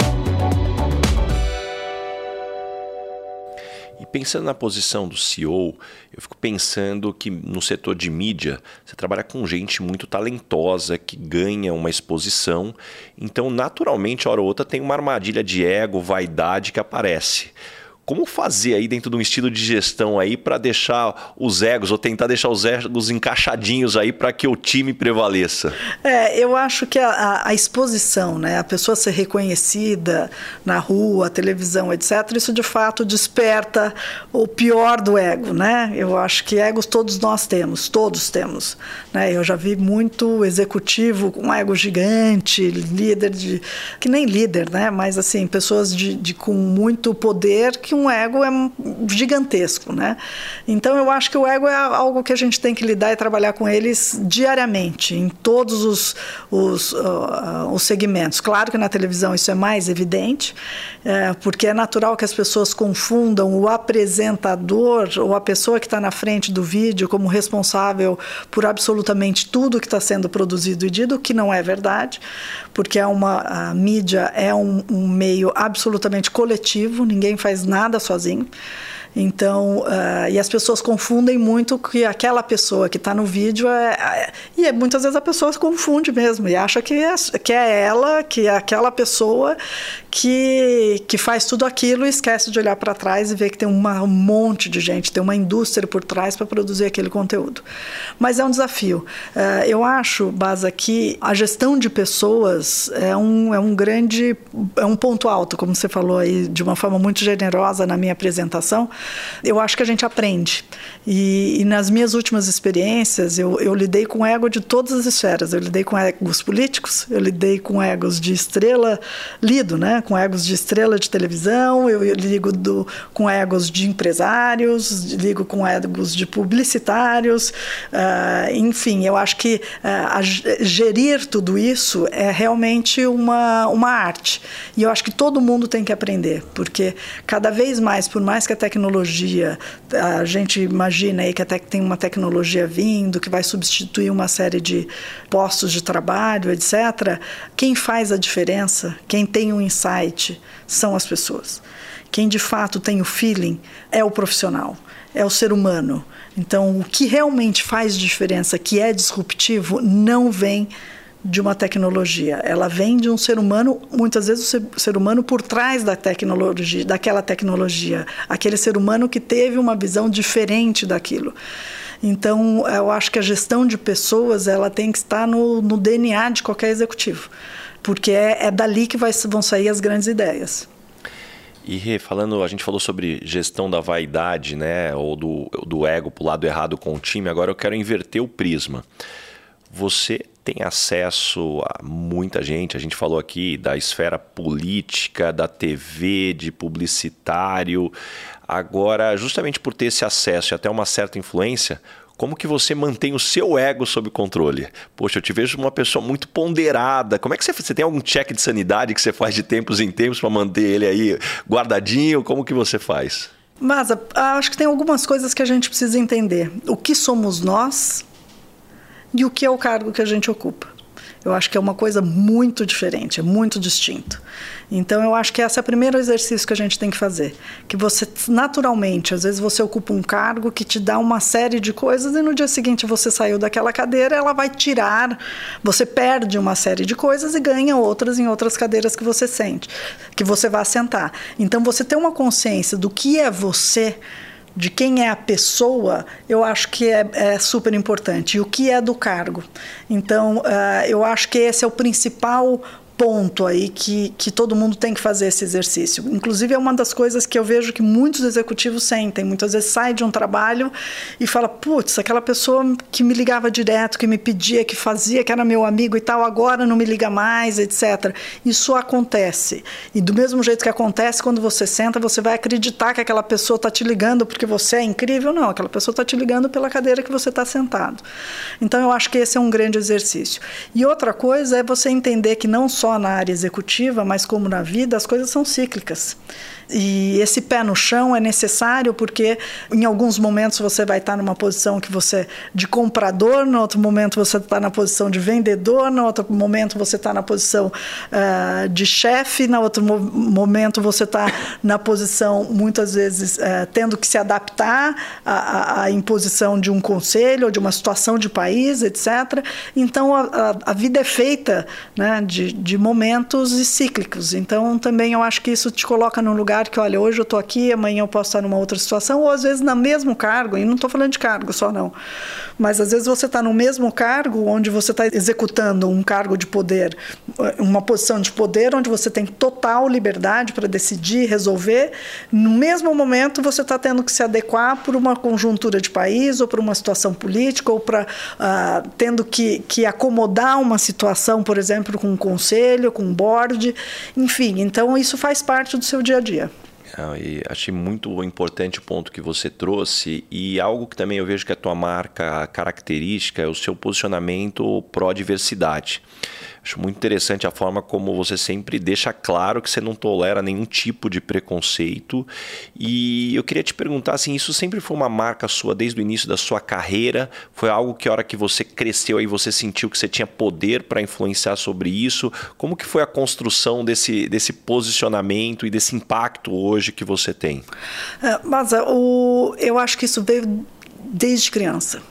Pensando na posição do CEO, eu fico pensando que no setor de mídia, você trabalha com gente muito talentosa, que ganha uma exposição. Então, naturalmente, hora ou outra tem uma armadilha de ego, vaidade que aparece. Como fazer aí dentro de um estilo de gestão aí para deixar os egos ou tentar deixar os egos encaixadinhos aí para que o time prevaleça? É, eu acho que a, a, exposição, né, a pessoa ser reconhecida na rua, televisão, etc, isso de fato desperta o pior do ego, né? Eu acho que egos todos nós temos, todos temos, né? Eu já vi muito executivo com ego gigante, líder de que nem líder, né? Mas assim pessoas de, de com muito poder que um ego é gigantesco, né? Então eu acho que o ego é algo que a gente tem que lidar e trabalhar com eles diariamente, em todos os, os, uh, os segmentos. Claro que na televisão isso é mais evidente, é, porque é natural que as pessoas confundam o apresentador ou a pessoa que está na frente do vídeo como responsável por absolutamente tudo que está sendo produzido e dito, que não é verdade, porque é uma, a mídia é um, um meio absolutamente coletivo, ninguém faz nada nada sozinho. Então, uh, e as pessoas confundem muito que aquela pessoa que está no vídeo é, é, E é, muitas vezes a pessoa se confunde mesmo e acha que é, que é ela, que é aquela pessoa que, que faz tudo aquilo e esquece de olhar para trás e ver que tem uma, um monte de gente, tem uma indústria por trás para produzir aquele conteúdo. Mas é um desafio. Uh, eu acho, Baza, que a gestão de pessoas é um, é um grande. é um ponto alto, como você falou aí, de uma forma muito generosa na minha apresentação eu acho que a gente aprende. E, e nas minhas últimas experiências, eu, eu, lidei com ego de todas as esferas. Eu lidei com egos políticos, eu lidei com egos de estrela, lido, né? Com egos de estrela de televisão, eu, ligo do, com egos de empresários, ligo com egos de publicitários. Uh, enfim, eu acho que uh, gerir tudo isso é realmente uma, uma arte. E eu acho que todo mundo tem que aprender, porque cada vez mais, por mais que a tecnologia, a gente imagina aí que até que tem uma tecnologia vindo que vai substituir uma série de postos de trabalho, etc. Quem faz a diferença, quem tem um insight, são as pessoas. Quem de fato tem o feeling é o profissional, é o ser humano. Então, o que realmente faz diferença, que é disruptivo, não vem de uma tecnologia. Ela vem de um ser humano, muitas vezes o ser humano por trás da tecnologia, daquela tecnologia, aquele ser humano que teve uma visão diferente daquilo. Então, eu acho que a gestão de pessoas ela tem que estar no, no DNA de qualquer executivo, porque é, é dali que vai, vão sair as grandes ideias. E falando, a gente falou sobre gestão da vaidade, né, ou do, do ego para o lado errado com o time. Agora eu quero inverter o prisma. Você tem acesso a muita gente. A gente falou aqui da esfera política, da TV, de publicitário. Agora, justamente por ter esse acesso e até uma certa influência, como que você mantém o seu ego sob controle? Poxa, eu te vejo uma pessoa muito ponderada. Como é que você, você tem algum check de sanidade que você faz de tempos em tempos para manter ele aí guardadinho? Como que você faz? Mas acho que tem algumas coisas que a gente precisa entender. O que somos nós e o que é o cargo que a gente ocupa. Eu acho que é uma coisa muito diferente, é muito distinto. Então eu acho que esse é o primeiro exercício que a gente tem que fazer, que você naturalmente, às vezes você ocupa um cargo que te dá uma série de coisas e no dia seguinte você saiu daquela cadeira, ela vai tirar, você perde uma série de coisas e ganha outras em outras cadeiras que você sente, que você vai sentar. Então você ter uma consciência do que é você de quem é a pessoa, eu acho que é, é, super importante. E o que é do cargo. Então, uh, eu acho que esse é o principal ponto aí que, que todo mundo tem que fazer esse exercício. Inclusive, é uma das coisas que eu vejo que muitos executivos sentem. Muitas vezes sai de um trabalho e fala: putz, aquela pessoa que me ligava direto, que me pedia, que fazia, que era meu amigo e tal, agora não me liga mais, etc. Isso acontece. E do mesmo jeito que acontece, quando você senta, você vai acreditar que aquela pessoa está te ligando porque você é incrível. Não, aquela pessoa está te ligando pela cadeira que você está sentado. Então, eu acho que esse é um grande exercício. E outra coisa é você entender que não só na área executiva, mas como na vida, as coisas são cíclicas. E esse pé no chão é necessário porque em alguns momentos você vai estar numa posição que você de comprador, no outro momento você está na posição de vendedor, no outro momento você está na posição uh, de chefe, no outro mo momento você está na posição muitas vezes uh, tendo que se adaptar à, à, imposição de um conselho ou de uma situação de país, etc. Então a, a, a vida é feita né, de, de momentos e cíclicos. Então também eu acho que isso te coloca num lugar que, olha, hoje eu estou aqui, amanhã eu posso estar numa outra situação, ou às vezes no mesmo cargo, e não estou falando de cargo só não, mas às vezes você está no mesmo cargo onde você está executando um cargo de poder, uma posição de poder onde você tem total liberdade para decidir, resolver, no mesmo momento você está tendo que se adequar por uma conjuntura de país ou por uma situação política ou para uh, tendo que, que acomodar uma situação, por exemplo, com um conselho, com um board, enfim, então isso faz parte do seu dia a dia. E achei muito importante o ponto que você trouxe e algo que também eu vejo que a tua marca característica é o seu posicionamento pró-diversidade. Acho muito interessante a forma como você sempre deixa claro que você não tolera nenhum tipo de preconceito. E eu queria te perguntar assim, isso sempre foi uma marca sua desde o início da sua carreira? Foi algo que a hora que você cresceu aí você sentiu que você tinha poder para influenciar sobre isso? Como que foi a construção desse, desse posicionamento e desse impacto hoje que você tem? É, mas o, eu acho que isso veio desde criança.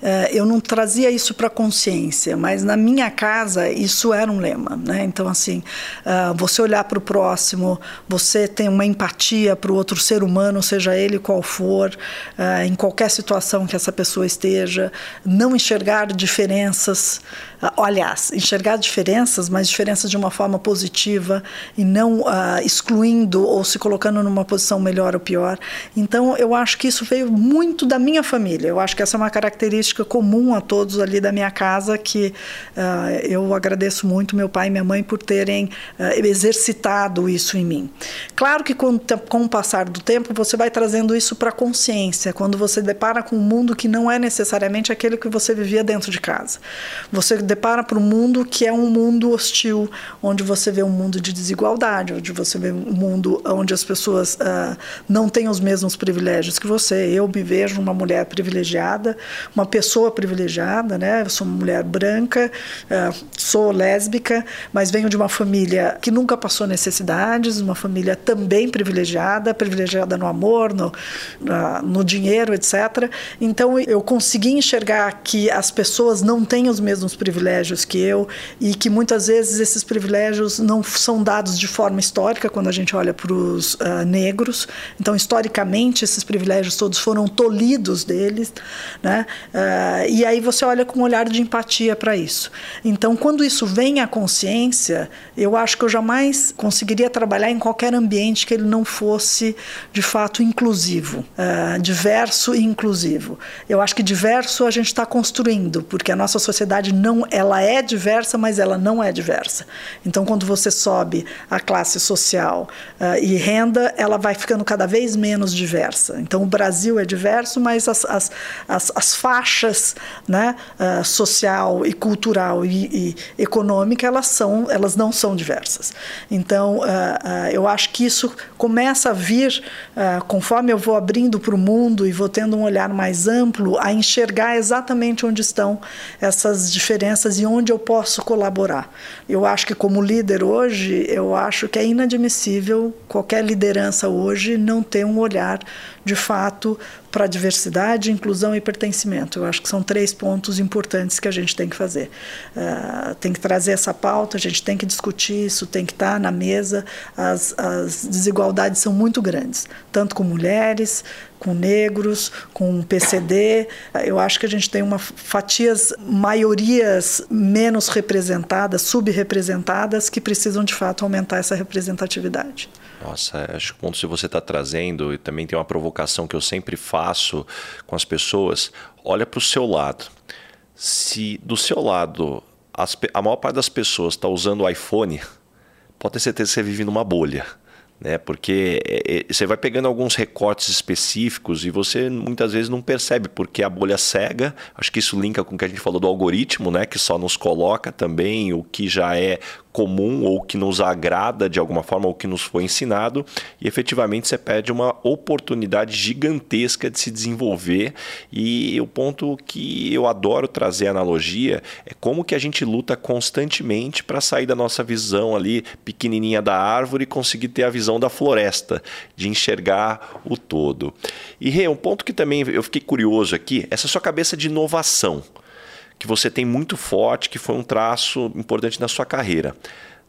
É, eu não trazia isso para consciência, mas na minha casa isso era um lema. Né? Então, assim, uh, você olhar para o próximo, você tem uma empatia para o outro ser humano, seja ele qual for, uh, em qualquer situação que essa pessoa esteja, não enxergar diferenças. Uh, aliás, enxergar diferenças, mas diferenças de uma forma positiva e não excluindo ou se colocando numa posição melhor ou pior. Então, eu acho que isso veio muito da minha família. Eu acho que essa é uma característica comum a todos ali da minha casa que uh, eu agradeço muito meu pai e minha mãe por terem uh, exercitado isso em mim. Claro que com, com o passar do tempo você vai trazendo isso para a consciência, quando você depara com um mundo que não é necessariamente aquele que você vivia dentro de casa. Você depara para um mundo que é um mundo hostil, onde você vê um mundo de desigualdade, onde você vê um mundo onde as pessoas uh, não têm os mesmos privilégios que você. Eu me vejo uma mulher privilegiada, uma pessoa privilegiada, né? Eu sou uma mulher branca, uh, sou lésbica, mas venho de uma família que nunca passou necessidades, uma família também privilegiada, privilegiada no amor, no, uh, no dinheiro, etc. Então eu consegui enxergar que as pessoas não têm os mesmos privilégios que eu e que muitas vezes esses privilégios não são dados de forma histórica quando a gente olha para os uh, negros. Então historicamente esses privilégios todos foram tolhidos deles, né? Uh, e aí você olha com um olhar de empatia para isso. Então, quando isso vem à consciência, eu acho que eu jamais conseguiria trabalhar em qualquer ambiente que ele não fosse, de fato, inclusivo, uh, diverso e inclusivo. Eu acho que diverso a gente está construindo, porque a nossa sociedade não, ela é diversa, mas ela não é diversa. Então, quando você sobe a classe social uh, e renda, ela vai ficando cada vez menos diversa. Então, o Brasil é diverso, mas as, as, as, as faixas né, uh, social e cultural e, e, econômica, elas, são, elas não são diversas. Então, uh, eu acho que isso começa a vir, conforme eu vou abrindo para o mundo e vou tendo um olhar mais amplo, a enxergar exatamente onde estão essas diferenças e onde eu posso colaborar. Eu acho que como líder hoje, eu acho que é inadmissível qualquer liderança hoje não ter um olhar de fato para diversidade, inclusão e pertencimento. Eu acho que são três pontos importantes que a gente tem que fazer. Uh, tem que trazer essa pauta, a gente tem que discutir isso, tem que estar na mesa. As, as desigualdades são muito grandes, tanto com mulheres, com negros, com PCD. Eu acho que a gente tem uma fatias, maiorias menos representadas, subrepresentadas, que precisam de fato aumentar essa representatividade. Nossa, acho que o ponto que você está trazendo, e também tem uma provocação que eu sempre faço com as pessoas, olha para o seu lado. Se do seu lado as, a maior parte das pessoas está usando o iPhone, pode ter certeza que você vive numa bolha né? Porque é, é, você vai pegando alguns recortes específicos e você muitas vezes não percebe porque a bolha cega. Acho que isso linka com o que a gente falou do algoritmo, né? Que só nos coloca também o que já é comum ou que nos agrada de alguma forma ou que nos foi ensinado e efetivamente você perde uma oportunidade gigantesca de se desenvolver e o ponto que eu adoro trazer analogia é como que a gente luta constantemente para sair da nossa visão ali pequenininha da árvore e conseguir ter a visão da floresta, de enxergar o todo. E Rê, um ponto que também eu fiquei curioso aqui, essa sua cabeça de inovação que você tem muito forte, que foi um traço importante na sua carreira.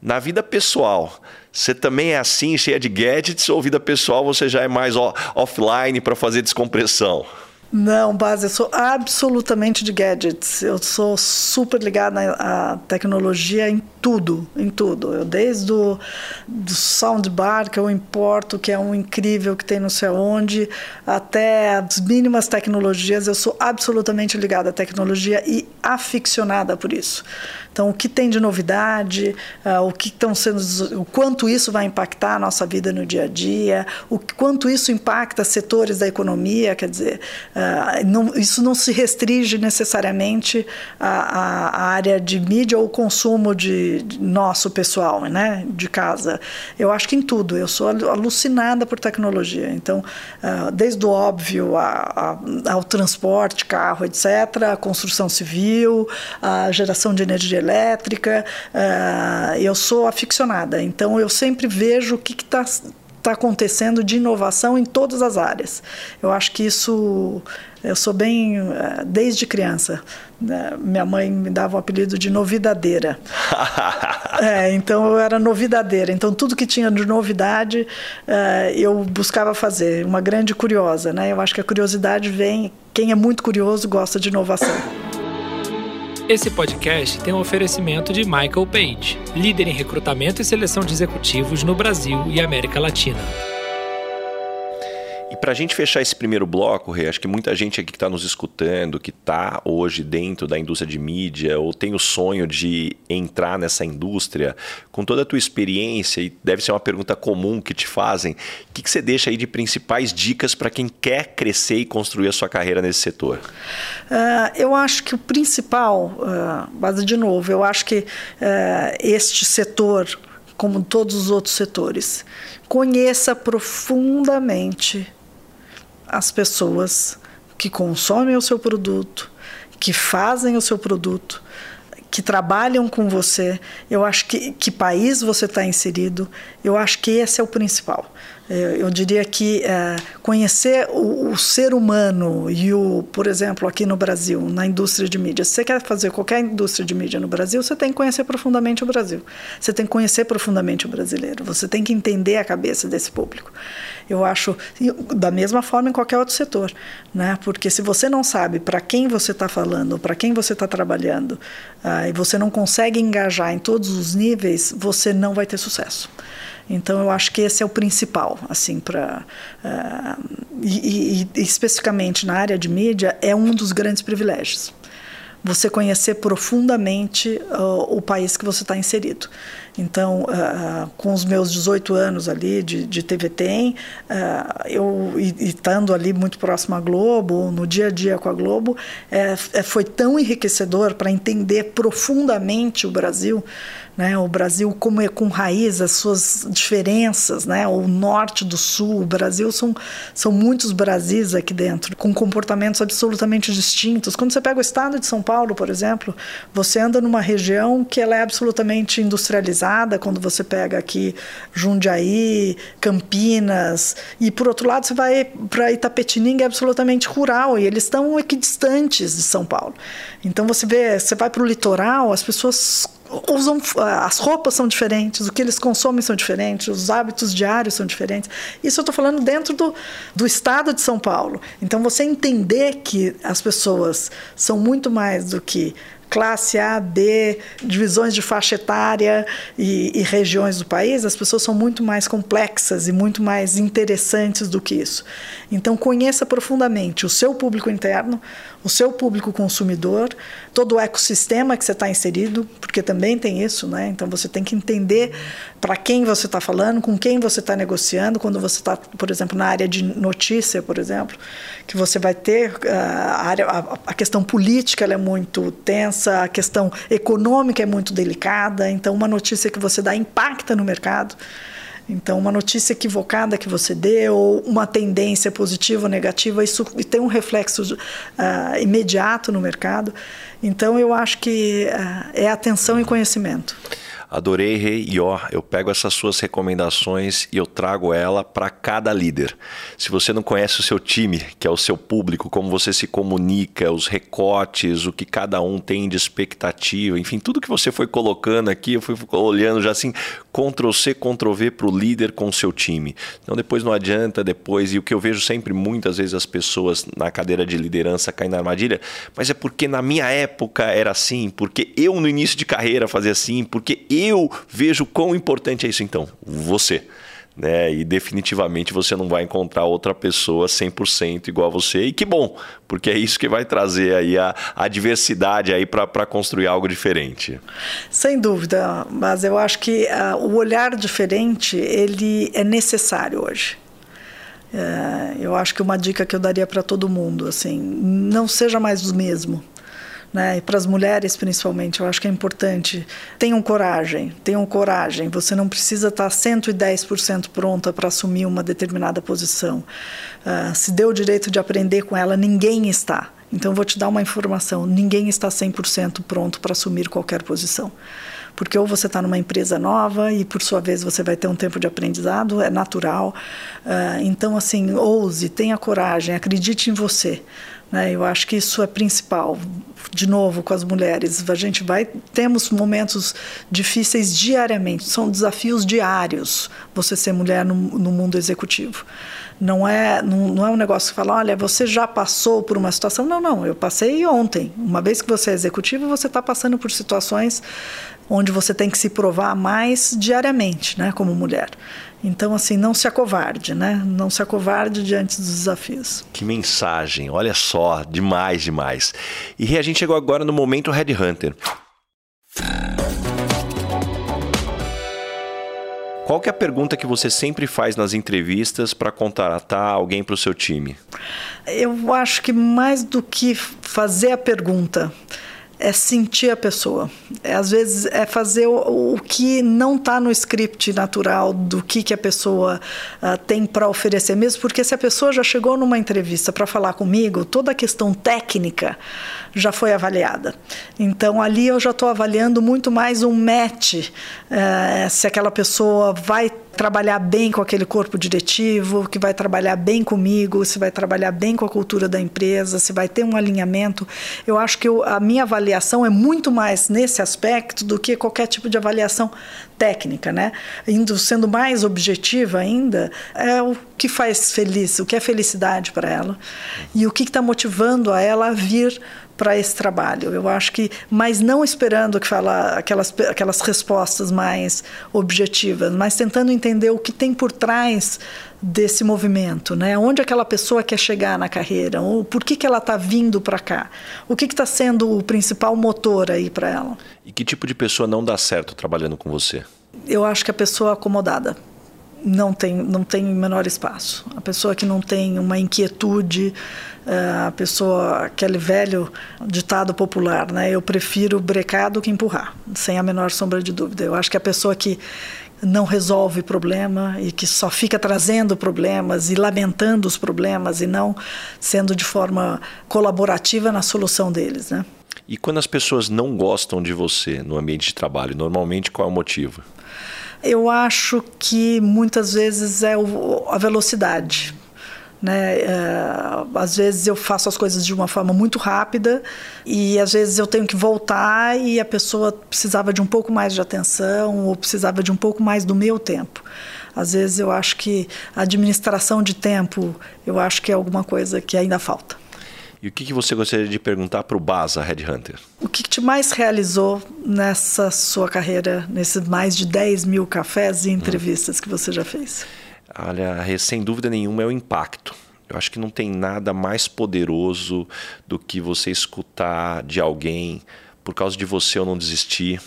Na vida pessoal, você também é assim, cheia de gadgets, ou vida pessoal você já é mais offline para fazer descompressão? Não, base, eu sou absolutamente de gadgets. Eu sou super ligada à tecnologia em tudo, em tudo. Eu desde o do soundbar que eu importo, que é um incrível que tem não sei onde, até as mínimas tecnologias, eu sou absolutamente ligada à tecnologia e aficionada por isso. Então, o que tem de novidade, uh, o que estão sendo, o quanto isso vai impactar a nossa vida no dia a dia, o quanto isso impacta setores da economia, quer dizer, uh, não, isso não se restringe necessariamente à, à, área de mídia ou consumo de, de, nosso pessoal, né, de casa. Eu acho que em tudo. Eu sou alucinada por tecnologia. Então, uh, desde o óbvio a, a, ao transporte, carro, etc., a construção civil, a geração de energia elétrica, uh, eu sou aficionada, então eu sempre vejo o que está tá acontecendo de inovação em todas as áreas. Eu acho que isso eu sou bem ah, desde criança. Né? Minha mãe me dava o apelido de novidadeira. [LAUGHS] é, então eu era novidadeira. Então tudo que tinha de novidade uh, eu buscava fazer. Uma grande curiosa, né? Eu acho que a curiosidade vem. Quem é muito curioso gosta de inovação. Esse podcast tem um oferecimento de Michael Page, líder em recrutamento e seleção de executivos no Brasil e América Latina. Para a gente fechar esse primeiro bloco, Rê, acho que muita gente aqui que está nos escutando, que está hoje dentro da indústria de mídia ou tem o sonho de entrar nessa indústria, com toda a tua experiência, e deve ser uma pergunta comum que te fazem, o que, que você deixa aí de principais dicas para quem quer crescer e construir a sua carreira nesse setor? Uh, eu acho que o principal, uh, mas de novo, eu acho que uh, este setor, como todos os outros setores, conheça profundamente as pessoas que consomem o seu produto, que fazem o seu produto, que trabalham com você. Eu acho que que país você está inserido. Eu acho que esse é o principal. Eu diria que é, conhecer o, o, ser humano e o, por exemplo, aqui no Brasil, na indústria de mídia, se você quer fazer qualquer indústria de mídia no Brasil, você tem que conhecer profundamente o Brasil. Você tem que conhecer profundamente o brasileiro. Você tem que entender a cabeça desse público. Eu acho da mesma forma em qualquer outro setor, né? Porque se você não sabe para quem você está falando, para quem você está trabalhando, uh, e você não consegue engajar em todos os níveis, você não vai ter sucesso. Então eu acho que esse é o principal, assim, para uh, eh, e, e, especificamente na área de mídia é um dos grandes privilégios. Você conhecer profundamente uh, o país que você está inserido. Então, uh, com os meus 18 anos ali de, de TV Tem, uh, eu estando ali muito próximo à Globo, no dia a dia com a Globo, é, é, foi tão enriquecedor para entender profundamente o Brasil né? O Brasil como é com raiz, as suas diferenças, né? O norte do sul, o Brasil são, são muitos Brasis aqui dentro, com comportamentos absolutamente distintos. Quando você pega o estado de São Paulo, por exemplo, você anda numa região que ela é absolutamente industrializada, quando você pega aqui Jundiaí, Campinas, e por outro lado você vai para Itapetininga, é absolutamente rural, e eles estão equidistantes de São Paulo. Então você vê, você vai para o litoral, as pessoas usam as roupas são diferentes, o que eles consomem são diferentes, os hábitos diários são diferentes. Isso eu estou falando dentro do, do estado de São Paulo. Então você entender que as pessoas são muito mais do que classe A, B, divisões de faixa etária e, e, regiões do país, as pessoas são muito mais complexas e muito mais interessantes do que isso. Então, conheça profundamente o seu público interno, o seu público consumidor, todo o ecossistema que você está inserido, porque também tem isso, né? Então, você tem que entender para quem você está falando, com quem você está negociando, quando você está, por exemplo, na área de notícia, por exemplo, que você vai ter ah, a, área, a, a questão política é muito tensa, a questão econômica é muito delicada, então uma notícia que você dá impacta no mercado. Então, uma notícia equivocada que você deu, ou uma tendência positiva ou negativa, isso tem um reflexo uh, imediato no mercado. Então, eu acho que uh, é atenção e conhecimento. Adorei, Rei, e ó, eu pego essas suas recomendações e eu trago ela para cada líder. Se você não conhece o seu time, que é o seu público, como você se comunica, os recortes, o que cada um tem de expectativa, enfim, tudo que você foi colocando aqui, eu fui olhando já assim, Ctrl C, Ctrl V para o líder com o seu time. Então depois não adianta, depois, e o que eu vejo sempre muitas vezes as pessoas na cadeira de liderança caem na armadilha, mas é porque na minha época era assim, porque eu no início de carreira fazia assim, porque eu eu vejo quão importante é isso então, você. Né? E definitivamente você não vai encontrar outra pessoa 100% igual a você. E que bom, porque é isso que vai trazer aí a, a diversidade aí para construir algo diferente. Sem dúvida, mas eu acho que uh, o olhar diferente ele é necessário hoje. Uh, eu acho que uma dica que eu daria para todo mundo, assim, não seja mais o mesmo né? E para as mulheres principalmente, eu acho que é importante. Tenham coragem, tenham coragem. Você não precisa estar 110% pronta para assumir uma determinada posição. Uh, se deu o direito de aprender com ela, ninguém está. Então, vou te dar uma informação: ninguém está 100% pronto para assumir qualquer posição. Porque ou você está numa empresa nova e, por sua vez, você vai ter um tempo de aprendizado, é natural. Uh, então, assim, ouse, tenha coragem, acredite em você. Né? Eu acho que isso é principal. De novo, com as mulheres, a gente vai temos momentos difíceis diariamente, são desafios diários. Você ser mulher no, no mundo executivo. Não é, não, não, é um negócio que fala, olha, você já passou por uma situação. Não, não, eu passei ontem. Uma vez que você é executivo, você está passando por situações onde você tem que se provar mais diariamente, né, como mulher. Então, assim, não se acovarde, né? Não se acovarde diante dos desafios. Que mensagem, olha só, demais, demais. E a gente chegou agora no momento Red Hunter. Qual que é a pergunta que você sempre faz nas entrevistas para contratar alguém para o seu time? Eu acho que mais do que fazer a pergunta, é sentir a pessoa. É, às vezes é fazer o, o que não está no script natural do que, que a pessoa uh, tem para oferecer mesmo, porque se a pessoa já chegou numa entrevista para falar comigo, toda a questão técnica já foi avaliada. Então ali eu já estou avaliando muito mais um match, uh, se aquela pessoa vai trabalhar bem com aquele corpo diretivo, que vai trabalhar bem comigo, se vai trabalhar bem com a cultura da empresa, se vai ter um alinhamento. Eu acho que eu, a minha avaliação é muito mais nesse aspecto do que qualquer tipo de avaliação técnica, né? Indo sendo mais objetiva ainda, é o que faz feliz, o que é felicidade para ela e o que está motivando a ela a vir para esse trabalho. Eu acho que, mas não esperando que falar aquelas aquelas respostas mais objetivas, mas tentando entender o que tem por trás desse movimento, né? Onde aquela pessoa quer chegar na carreira? Ou por que, que ela está vindo para cá? O que está sendo o principal motor aí para ela? E que tipo de pessoa não dá certo trabalhando com você? Eu acho que a pessoa acomodada não tem, não tem menor espaço. A pessoa que não tem uma inquietude, eh, a pessoa, aquele velho ditado popular, né? Eu prefiro brecar do que empurrar, sem a menor sombra de dúvida. Eu acho que a pessoa que não resolve problema e que só fica trazendo problemas e lamentando os problemas e não sendo de forma colaborativa na solução deles, né? E quando as pessoas não gostam de você no ambiente de trabalho, normalmente qual é o motivo? Eu acho que muitas vezes é a velocidade. Né? É, às vezes eu faço as coisas de uma forma muito rápida e às vezes eu tenho que voltar e a pessoa precisava de um pouco mais de atenção ou precisava de um pouco mais do meu tempo. Às vezes eu acho que a administração de tempo, eu acho que é alguma coisa que ainda falta. E o que, que você gostaria de perguntar para o Baza Headhunter? O que, que te mais realizou nessa sua carreira, nesses mais de 10 mil cafés e entrevistas hum. que você já fez? Olha, sem dúvida nenhuma é o impacto. Eu acho que não tem nada mais poderoso do que você escutar de alguém, por causa de você eu não desisti,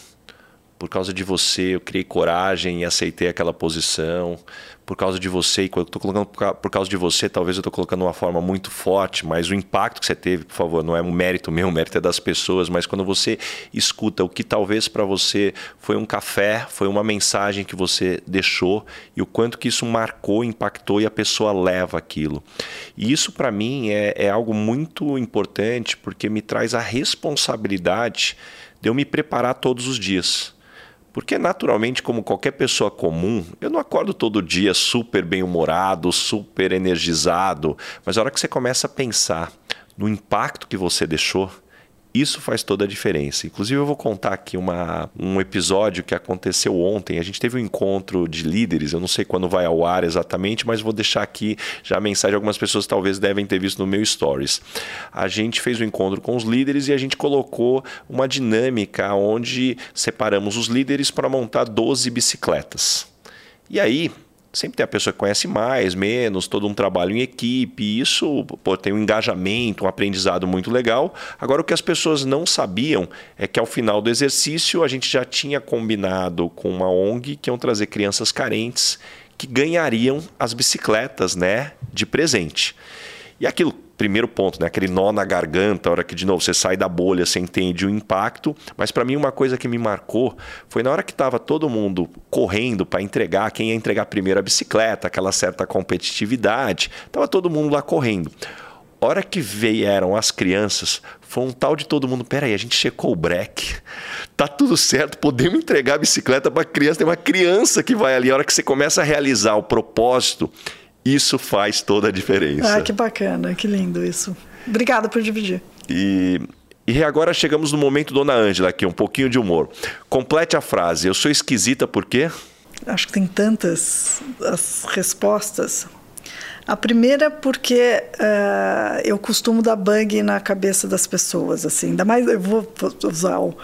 por causa de você eu criei coragem e aceitei aquela posição, por causa de você, e quando eu estou colocando por causa de você, talvez eu estou colocando uma forma muito forte, mas o impacto que você teve, por favor, não é um mérito meu, [LAUGHS] o mérito é das pessoas, mas quando você escuta o que talvez para você foi um café, foi uma mensagem que você deixou e o quanto que isso marcou, impactou e a pessoa leva aquilo. E isso para mim é, é algo muito importante porque me traz a responsabilidade de eu me preparar todos os dias. Porque, naturalmente, como qualquer pessoa comum, eu não acordo todo dia super bem-humorado, super energizado, mas a hora que você começa a pensar no impacto que você deixou, isso faz toda a diferença. Inclusive, eu vou contar aqui uma, um episódio que aconteceu ontem. A gente teve um encontro de líderes, eu não sei quando vai ao ar exatamente, mas vou deixar aqui já a mensagem. Algumas pessoas talvez devem ter visto no meu stories. A gente fez um encontro com os líderes e a gente colocou uma dinâmica onde separamos os líderes para montar 12 bicicletas. E aí, sempre tem a pessoa que conhece mais, menos, todo um trabalho em equipe, isso pô, tem um engajamento, um aprendizado muito legal. Agora, o que as pessoas não sabiam é que ao final do exercício a gente já tinha combinado com uma ONG que iam trazer crianças carentes que ganhariam as bicicletas né, de presente. E aquilo primeiro ponto, né? Aquele nó na garganta, a hora que de novo você sai da bolha, você entende o impacto. Mas para mim uma coisa que me marcou foi na hora que estava todo mundo correndo para entregar, quem ia entregar primeiro a bicicleta, aquela certa competitividade, tava todo mundo lá correndo. Hora que vieram as crianças, foi um tal de todo mundo. Peraí, a gente checou o break, tá tudo certo, podemos entregar a bicicleta para criança. Tem uma criança que vai ali. A hora que você começa a realizar o propósito isso faz toda a diferença. Ah, que bacana, que lindo isso. Obrigada por dividir. E, e agora chegamos no momento Dona Ângela aqui, um pouquinho de humor. Complete a frase. Eu sou esquisita por quê? Acho que tem tantas as respostas. A primeira porque uh, eu costumo dar bug na cabeça das pessoas, assim. Ainda mais eu vou usar o,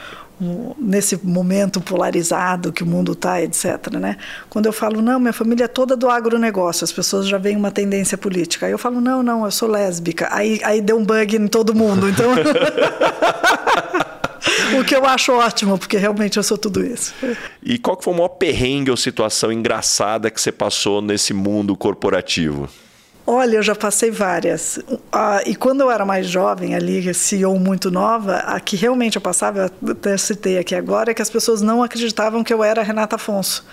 nesse momento polarizado que o mundo está, etc. Né? Quando eu falo, não, minha família é toda do agronegócio, as pessoas já veem uma tendência política. Aí eu falo, não, não, eu sou lésbica. Aí, aí deu um bug em todo mundo. Então. [LAUGHS] o que eu acho ótimo, porque realmente eu sou tudo isso. E qual que foi o maior perrengue ou situação engraçada que você passou nesse mundo corporativo? Olha, eu já passei várias. Ah, e quando eu era mais jovem, ali, CEO muito nova, a que realmente eu passava, eu até citei aqui agora, é que as pessoas não acreditavam que eu era Renata Afonso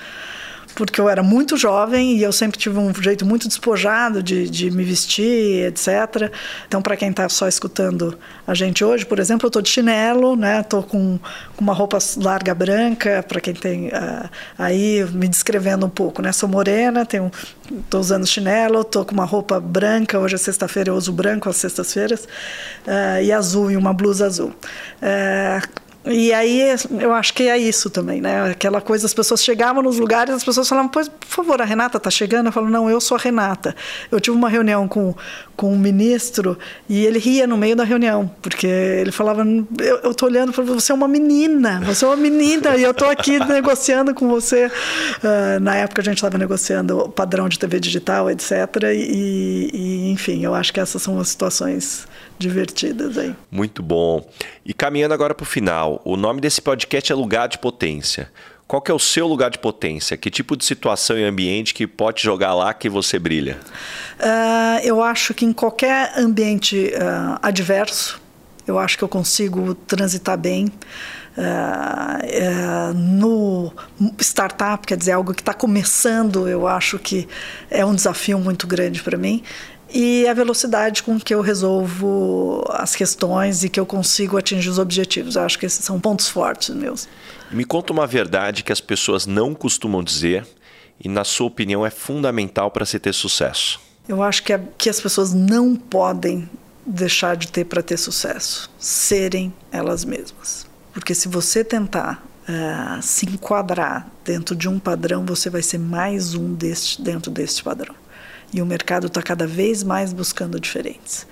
porque eu era muito jovem e eu sempre tive um jeito muito despojado de, de me vestir, etc. Então, para quem está só escutando a gente hoje, por exemplo, eu estou de chinelo, né? Estou com, com, uma roupa larga branca, para quem tem uh, aí me descrevendo um pouco, né? Sou morena, tenho, estou usando chinelo, estou com uma roupa branca. Hoje é sexta-feira, eu uso branco às sextas-feiras uh, e azul e uma blusa azul. Uh, e aí eu acho que é isso também, né? Aquela coisa, as pessoas chegavam nos lugares, as pessoas falavam, pois, por favor, a Renata está chegando? Eu falo, não, eu sou a Renata. Eu tive uma reunião com, com um ministro e ele ria no meio da reunião, porque ele falava, eu estou olhando para você é uma menina, você é uma menina e eu estou aqui negociando com você. Uh, na época a gente estava negociando o padrão de TV digital, etc. E, e, enfim, eu acho que essas são as situações divertidas aí. Muito bom. E caminhando agora para o final, o nome desse podcast é Lugar de Potência. qual que é o seu lugar de potência? Que tipo de situação e ambiente que pode jogar lá que você brilha? Uh, eu acho que em qualquer ambiente uh, adverso, eu acho que eu consigo transitar bem. Uh, no startup, quer dizer, algo que está começando, eu acho que é um desafio muito grande para mim e a velocidade com que eu resolvo as questões e que eu consigo atingir os objetivos. Eu acho que esses são pontos fortes meus. Me conta uma verdade que as pessoas não costumam dizer e, na sua opinião, é fundamental para se ter sucesso. Eu acho que, que as pessoas não podem deixar de ter para ter sucesso, serem elas mesmas. Porque se você tentar uh, se enquadrar dentro de um padrão, você vai ser mais um deste, dentro deste padrão. E o mercado está cada vez mais buscando diferentes.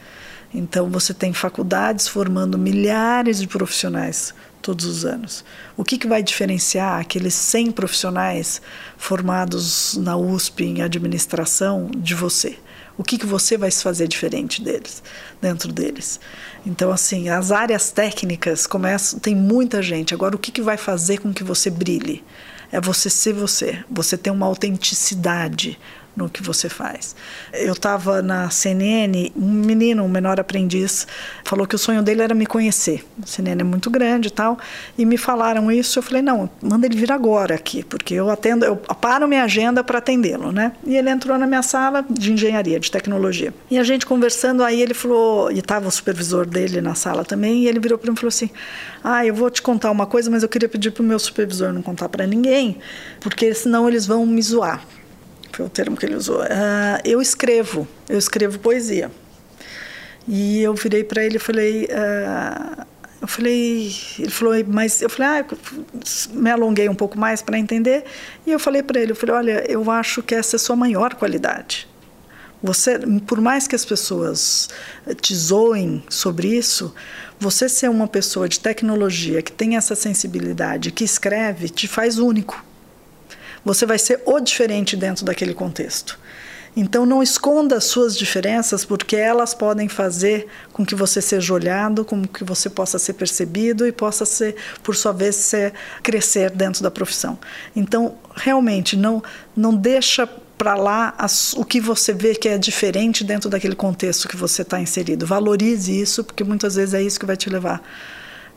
Então, você tem faculdades formando milhares de profissionais todos os anos. O que, que vai diferenciar aqueles 100 profissionais formados na USP em administração de você? O que, que você vai fazer diferente deles, dentro deles? Então, assim, as áreas técnicas começam, tem muita gente. Agora, o que, que vai fazer com que você brilhe? É você ser você, você ter uma autenticidade no que você faz. Eu estava na CNN, um menino, um menor aprendiz, falou que o sonho dele era me conhecer. A CNN é muito grande e tal, e me falaram isso. Eu falei: não, manda ele vir agora aqui, porque eu atendo, eu paro minha agenda para atendê-lo, né? E ele entrou na minha sala de engenharia, de tecnologia. E a gente conversando, aí ele falou, e estava o supervisor dele na sala também, e ele virou para mim e falou assim: ah, eu vou te contar uma coisa, mas eu queria pedir para o meu supervisor não contar para ninguém, porque senão eles vão me zoar foi o termo que ele usou. Uh, eu escrevo, eu escrevo poesia. E eu virei para ele e falei, uh, eu falei, ele falou, mas eu falei, ah, me alonguei um pouco mais para entender. E eu falei para ele, eu falei, olha, eu acho que essa é a sua maior qualidade. Você, por mais que as pessoas te zoem sobre isso, você ser uma pessoa de tecnologia que tem essa sensibilidade, que escreve, te faz único você vai ser o diferente dentro daquele contexto. Então não esconda as suas diferenças, porque elas podem fazer com que você seja olhado, com que você possa ser percebido e possa ser, por sua vez, ser, crescer dentro da profissão. Então, realmente, não, não deixa para lá as, o que você vê que é diferente dentro daquele contexto que você está inserido. Valorize isso, porque muitas vezes é isso que vai te levar.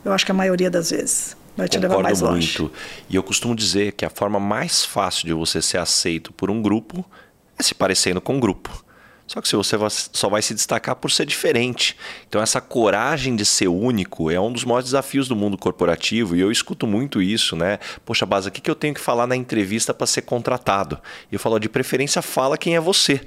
Eu acho que a maioria das vezes. Vai te Concordo levar mais longe. muito. E eu costumo dizer que a forma mais fácil de você ser aceito por um grupo é se parecendo com um grupo. Só que você só vai se destacar por ser diferente. Então, essa coragem de ser único é um dos maiores desafios do mundo corporativo e eu escuto muito isso, né? Poxa, Baza, o que eu tenho que falar na entrevista para ser contratado? E eu falo, de preferência, fala quem é você.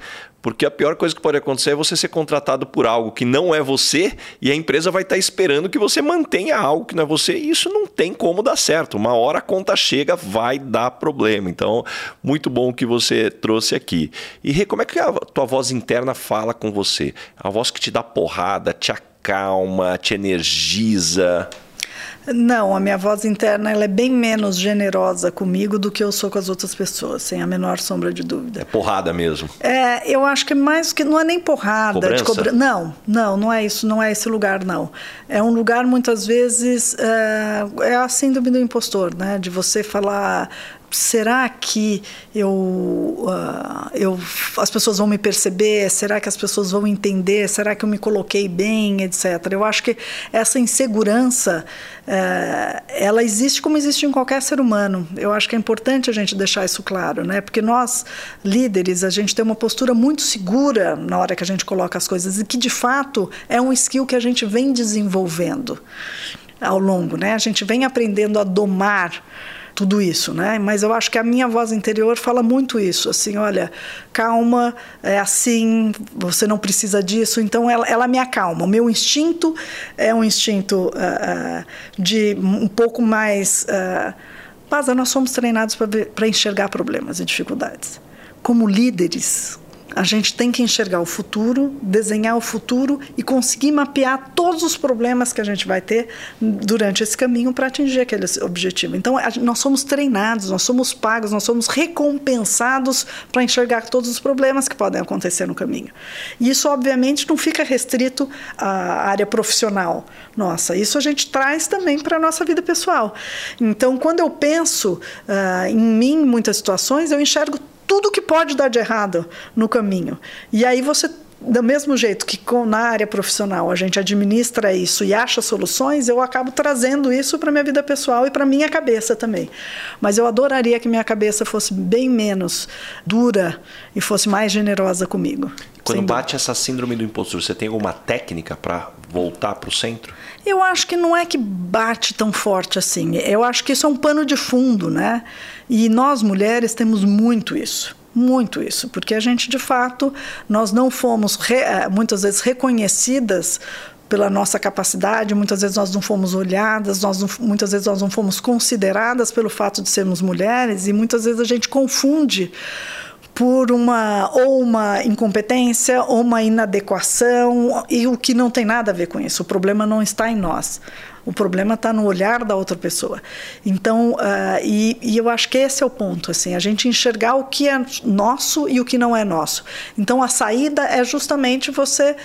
Porque a pior coisa que pode acontecer é você ser contratado por algo que não é você e a empresa vai estar esperando que você mantenha algo que não é você. E isso não tem como dar certo. Uma hora a conta chega, vai dar problema. Então, muito bom que você trouxe aqui. E como é que a tua voz interna fala com você? A voz que te dá porrada, te acalma, te energiza. Não, a minha voz interna ela é bem menos generosa comigo do que eu sou com as outras pessoas, sem a menor sombra de dúvida. É porrada mesmo. É, eu acho que mais que não é nem porrada Cobrança? de cobrança. Não, não, não é isso, não é esse lugar não. É um lugar muitas vezes é, é a síndrome do impostor, né? De você falar será que eu, uh, eu, as pessoas vão me perceber? Será que as pessoas vão entender? Será que eu me coloquei bem, etc. Eu acho que essa insegurança, uh, ela existe como existe em qualquer ser humano. Eu acho que é importante a gente deixar isso claro, né? Porque nós líderes, a gente tem uma postura muito segura na hora que a gente coloca as coisas e que de fato é um skill que a gente vem desenvolvendo ao longo, né? A gente vem aprendendo a domar tudo isso, né? Mas eu acho que a minha voz interior fala muito isso, assim, olha, calma, é assim, você não precisa disso. Então ela, ela me acalma. O meu instinto é um instinto uh, de um pouco mais. Uh, nós somos treinados para enxergar problemas e dificuldades. Como líderes, A gente tem que enxergar o futuro, desenhar o futuro e conseguir mapear todos os problemas que a gente vai ter durante esse caminho para atingir aquele objetivo. Então, nós somos treinados, nós somos pagos, nós somos recompensados para enxergar todos os problemas que podem acontecer no caminho. E isso, obviamente, não fica restrito à área profissional nossa. Isso a gente traz também para a nossa vida pessoal. Então, quando eu penso uh, em mim, em muitas situações, eu enxergo tudo que pode dar de errado no caminho. E aí você do mesmo jeito que com, na área profissional a gente administra isso e acha soluções, eu acabo trazendo isso para minha vida pessoal e para minha cabeça também. Mas eu adoraria que minha cabeça fosse bem menos dura e fosse mais generosa comigo. Quando bate essa síndrome do impostor, você tem alguma técnica para voltar para o centro? Eu acho que não é que bate tão forte assim. Eu acho que isso é um pano de fundo, né? E nós mulheres temos muito isso muito isso, porque a gente de fato nós não fomos re, eh, muitas vezes reconhecidas pela nossa capacidade, muitas vezes nós não fomos olhadas, nós não, muitas vezes nós não fomos consideradas pelo fato de sermos mulheres e muitas vezes a gente confunde por uma ou uma incompetência ou uma inadequação e o que não tem nada a ver com isso. O problema não está em nós. O problema está no olhar da outra pessoa. Então, uh, e, e, eu acho que esse é o ponto, assim, a gente enxergar o que é nosso e o que não é nosso. Então, a saída é justamente você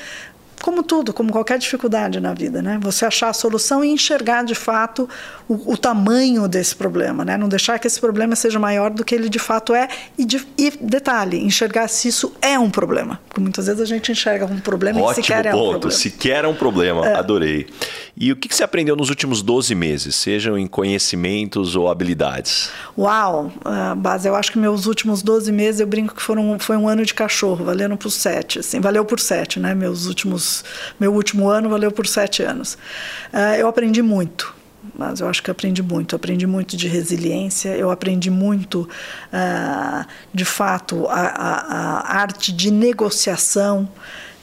como tudo, como qualquer dificuldade na vida, né? Você achar a solução e enxergar de fato o, o, tamanho desse problema, né? Não deixar que esse problema seja maior do que ele de fato é e, de, e detalhe, enxergar se isso é um problema, porque muitas vezes a gente enxerga um problema Ótimo e sequer ponto. é um problema. Sequer é um problema, é. adorei. E o que, que você aprendeu nos últimos 12 meses, sejam em conhecimentos ou habilidades? Uau, uh, Base, eu acho que meus últimos 12 meses eu brinco que foram foi um ano de cachorro, valendo por sete, assim, valeu por sete, né? Meus últimos meu último ano valeu por sete anos. Uh, eu aprendi muito, mas eu acho que aprendi muito. Aprendi muito de resiliência, eu aprendi muito, uh, de fato, a, a, a arte de negociação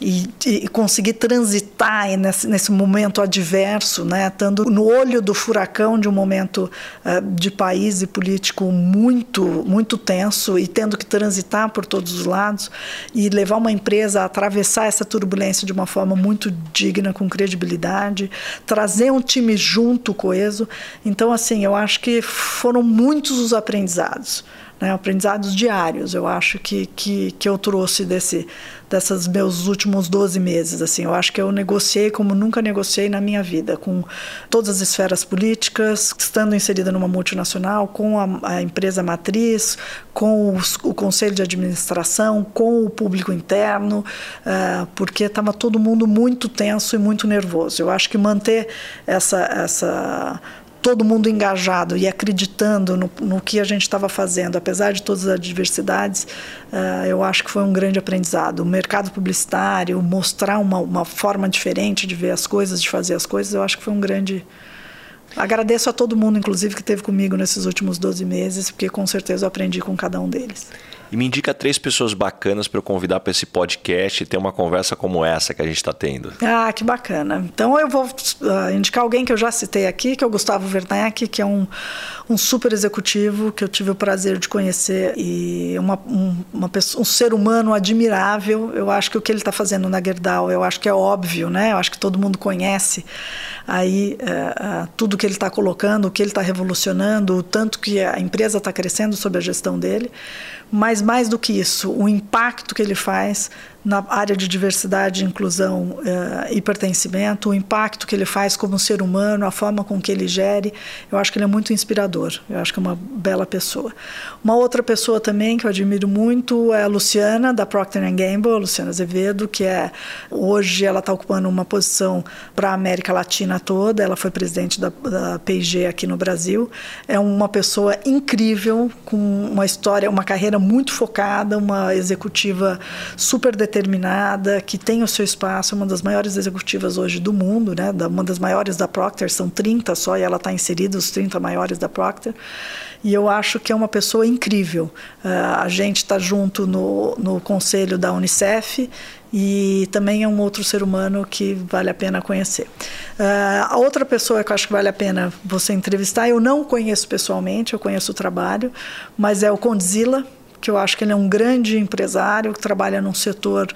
e, e conseguir transitar nesse, nesse, momento adverso, né, estando no olho do furacão de um momento uh, de país e político muito, muito tenso e tendo que transitar por todos os lados e levar uma empresa a atravessar essa turbulência de uma forma muito digna, com credibilidade, trazer um time junto, coeso. Então, assim, eu acho que foram muitos os aprendizados né, aprendizados diários, eu acho que, que, que eu trouxe desse, dessas meus últimos 12 meses. Assim, eu acho que eu negociei como nunca negociei na minha vida, com todas as esferas políticas, estando inserida numa multinacional, com a, a empresa matriz, com os, o conselho de administração, com o público interno, uh, porque estava todo mundo muito tenso e muito nervoso. Eu acho que manter essa, essa todo mundo engajado e acreditando no, no que a gente estava fazendo, apesar de todas as adversidades, uh, eu acho que foi um grande aprendizado. O mercado publicitário, mostrar uma, uma forma diferente de ver as coisas, de fazer as coisas, eu acho que foi um grande. Agradeço a todo mundo, inclusive, que esteve comigo nesses últimos 12 meses, porque com certeza eu aprendi com cada um deles. E me indica três pessoas bacanas para eu convidar para esse podcast e ter uma conversa como essa que a gente está tendo. Ah, que bacana. Então eu vou uh, indicar alguém que eu já citei aqui, que é o Gustavo Werneck, que é um, um super executivo que eu tive o prazer de conhecer e uma, um, uma pessoa, um ser humano admirável. Eu acho que o que ele está fazendo na Gerdau, eu acho que é óbvio, né? Eu acho que todo mundo conhece aí uh, uh, tudo que ele está colocando, o que ele está revolucionando, o tanto que a empresa está crescendo sob a gestão dele. Mas mais do que isso, o impacto que ele faz na área de diversidade, inclusão uh, e pertencimento, o impacto que ele faz como ser humano, a forma com que ele gere, eu acho que ele é muito inspirador. Eu acho que é uma bela pessoa. Uma outra pessoa também que eu admiro muito é a Luciana, da Procter Gamble, Luciana Azevedo, que é hoje ela está ocupando uma posição para a América Latina toda. Ela foi presidente da, da P&G aqui no Brasil. É uma pessoa incrível, com uma história, uma carreira muito focada, uma executiva super determinada que tem o seu espaço, uma das maiores executivas hoje do mundo, né? uma das maiores da Procter, são 30 só, e ela está inserida, os 30 maiores da Procter. E eu acho que é uma pessoa incrível. Uh, a gente está junto no, no conselho da Unicef e também é um outro ser humano que vale a pena conhecer. Uh, a outra pessoa que eu acho que vale a pena você entrevistar, eu não conheço pessoalmente, eu conheço o trabalho, mas é o Condzilla, que eu acho que ele é um grande empresário que trabalha num setor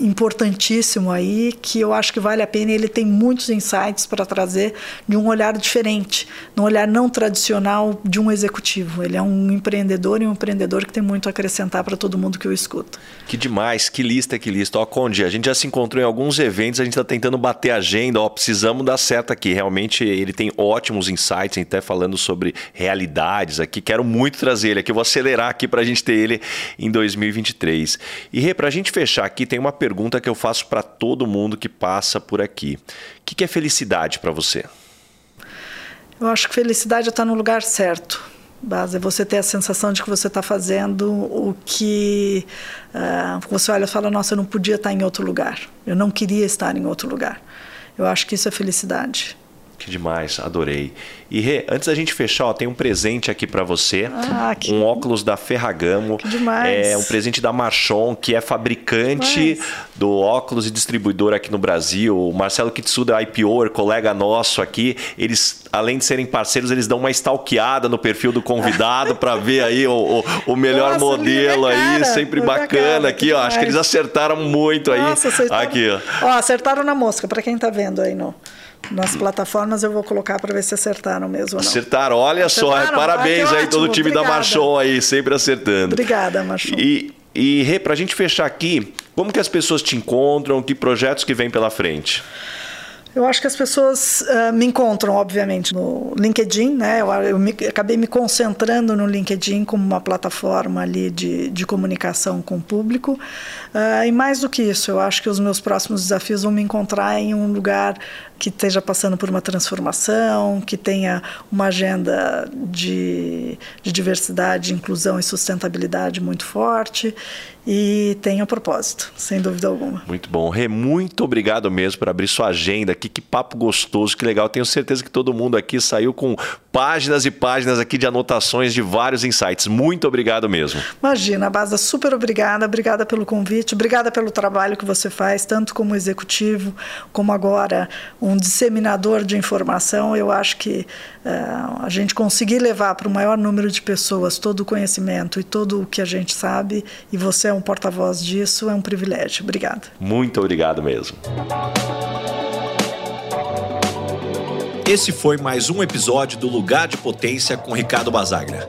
importantíssimo aí, que eu acho que vale a pena. Ele tem muitos insights para trazer de um olhar diferente, um olhar não tradicional de um executivo. Ele é um empreendedor e um empreendedor que tem muito a acrescentar para todo mundo que o escuta. Que demais, que lista, que lista. Ó, Conde, a gente já se encontrou em alguns eventos, a gente está tentando bater a agenda, ó, precisamos dar certo aqui. Realmente ele tem ótimos insights, até falando sobre realidades aqui. Quero muito trazer ele aqui, eu vou acelerar aqui para a gente ter ele em 2023. E Rê, para a gente fechar aqui, tem uma pergunta que eu faço para todo mundo que passa por aqui. O que é felicidade para você? Eu acho que felicidade é estar no lugar certo. Base, é você ter a sensação de que você está fazendo o que uh, você olha e fala, nossa, eu não podia estar em outro lugar. Eu não queria estar em outro lugar. Eu acho que isso é felicidade. Que demais, adorei. E Rê, antes da gente fechar, ó, tem um presente aqui para você. Ah, que... Um óculos da Ferragamo. Que demais. É um presente da Marchon, que é fabricante do óculos e distribuidor aqui no Brasil. O Marcelo Kitsuda, IPO, colega nosso aqui, eles, além de serem parceiros, eles dão uma stalkeada no perfil do convidado para ver aí o, o, o melhor Nossa, modelo aí, sempre bacana cara, aqui, ó. Acho que eles acertaram muito Nossa, aí. Acertaram... Aqui, ó. ó. Acertaram na mosca, para quem tá vendo aí no nas plataformas eu vou colocar para ver se acertaram mesmo ou não. Acertaram, olha acertaram? só, parabéns aí todo o time Obrigada. da Marchon aí, sempre acertando. Obrigada, Marchon. E, e Rê, para a gente fechar aqui, como que as pessoas te encontram, que projetos que vem pela frente? Eu acho que as pessoas uh, me encontram, obviamente, no LinkedIn, né? Eu, eu me, acabei me concentrando no LinkedIn como uma plataforma ali de, de comunicação com o público. Uh, e mais do que isso, eu acho que os meus próximos desafios vão me encontrar em um lugar que esteja passando por uma transformação, que tenha uma agenda de, de diversidade, inclusão e sustentabilidade muito forte e tenha propósito, sem dúvida alguma. Muito bom. Rê, muito obrigado mesmo por abrir sua agenda aqui. Que papo gostoso, que legal. Tenho certeza que todo mundo aqui saiu com páginas e páginas aqui de anotações de vários insights. Muito obrigado mesmo. Imagina, Baza, super obrigada. Obrigada pelo convite, obrigada pelo trabalho que você faz, tanto como executivo, como agora um disseminador de informação. Eu acho que uh, a gente conseguir levar para o maior número de pessoas todo o conhecimento e todo o que a gente sabe, e você é um porta-voz disso, é um privilégio. Obrigada. Muito obrigado mesmo. Esse foi mais um episódio do Lugar de Potência com Ricardo Basagra.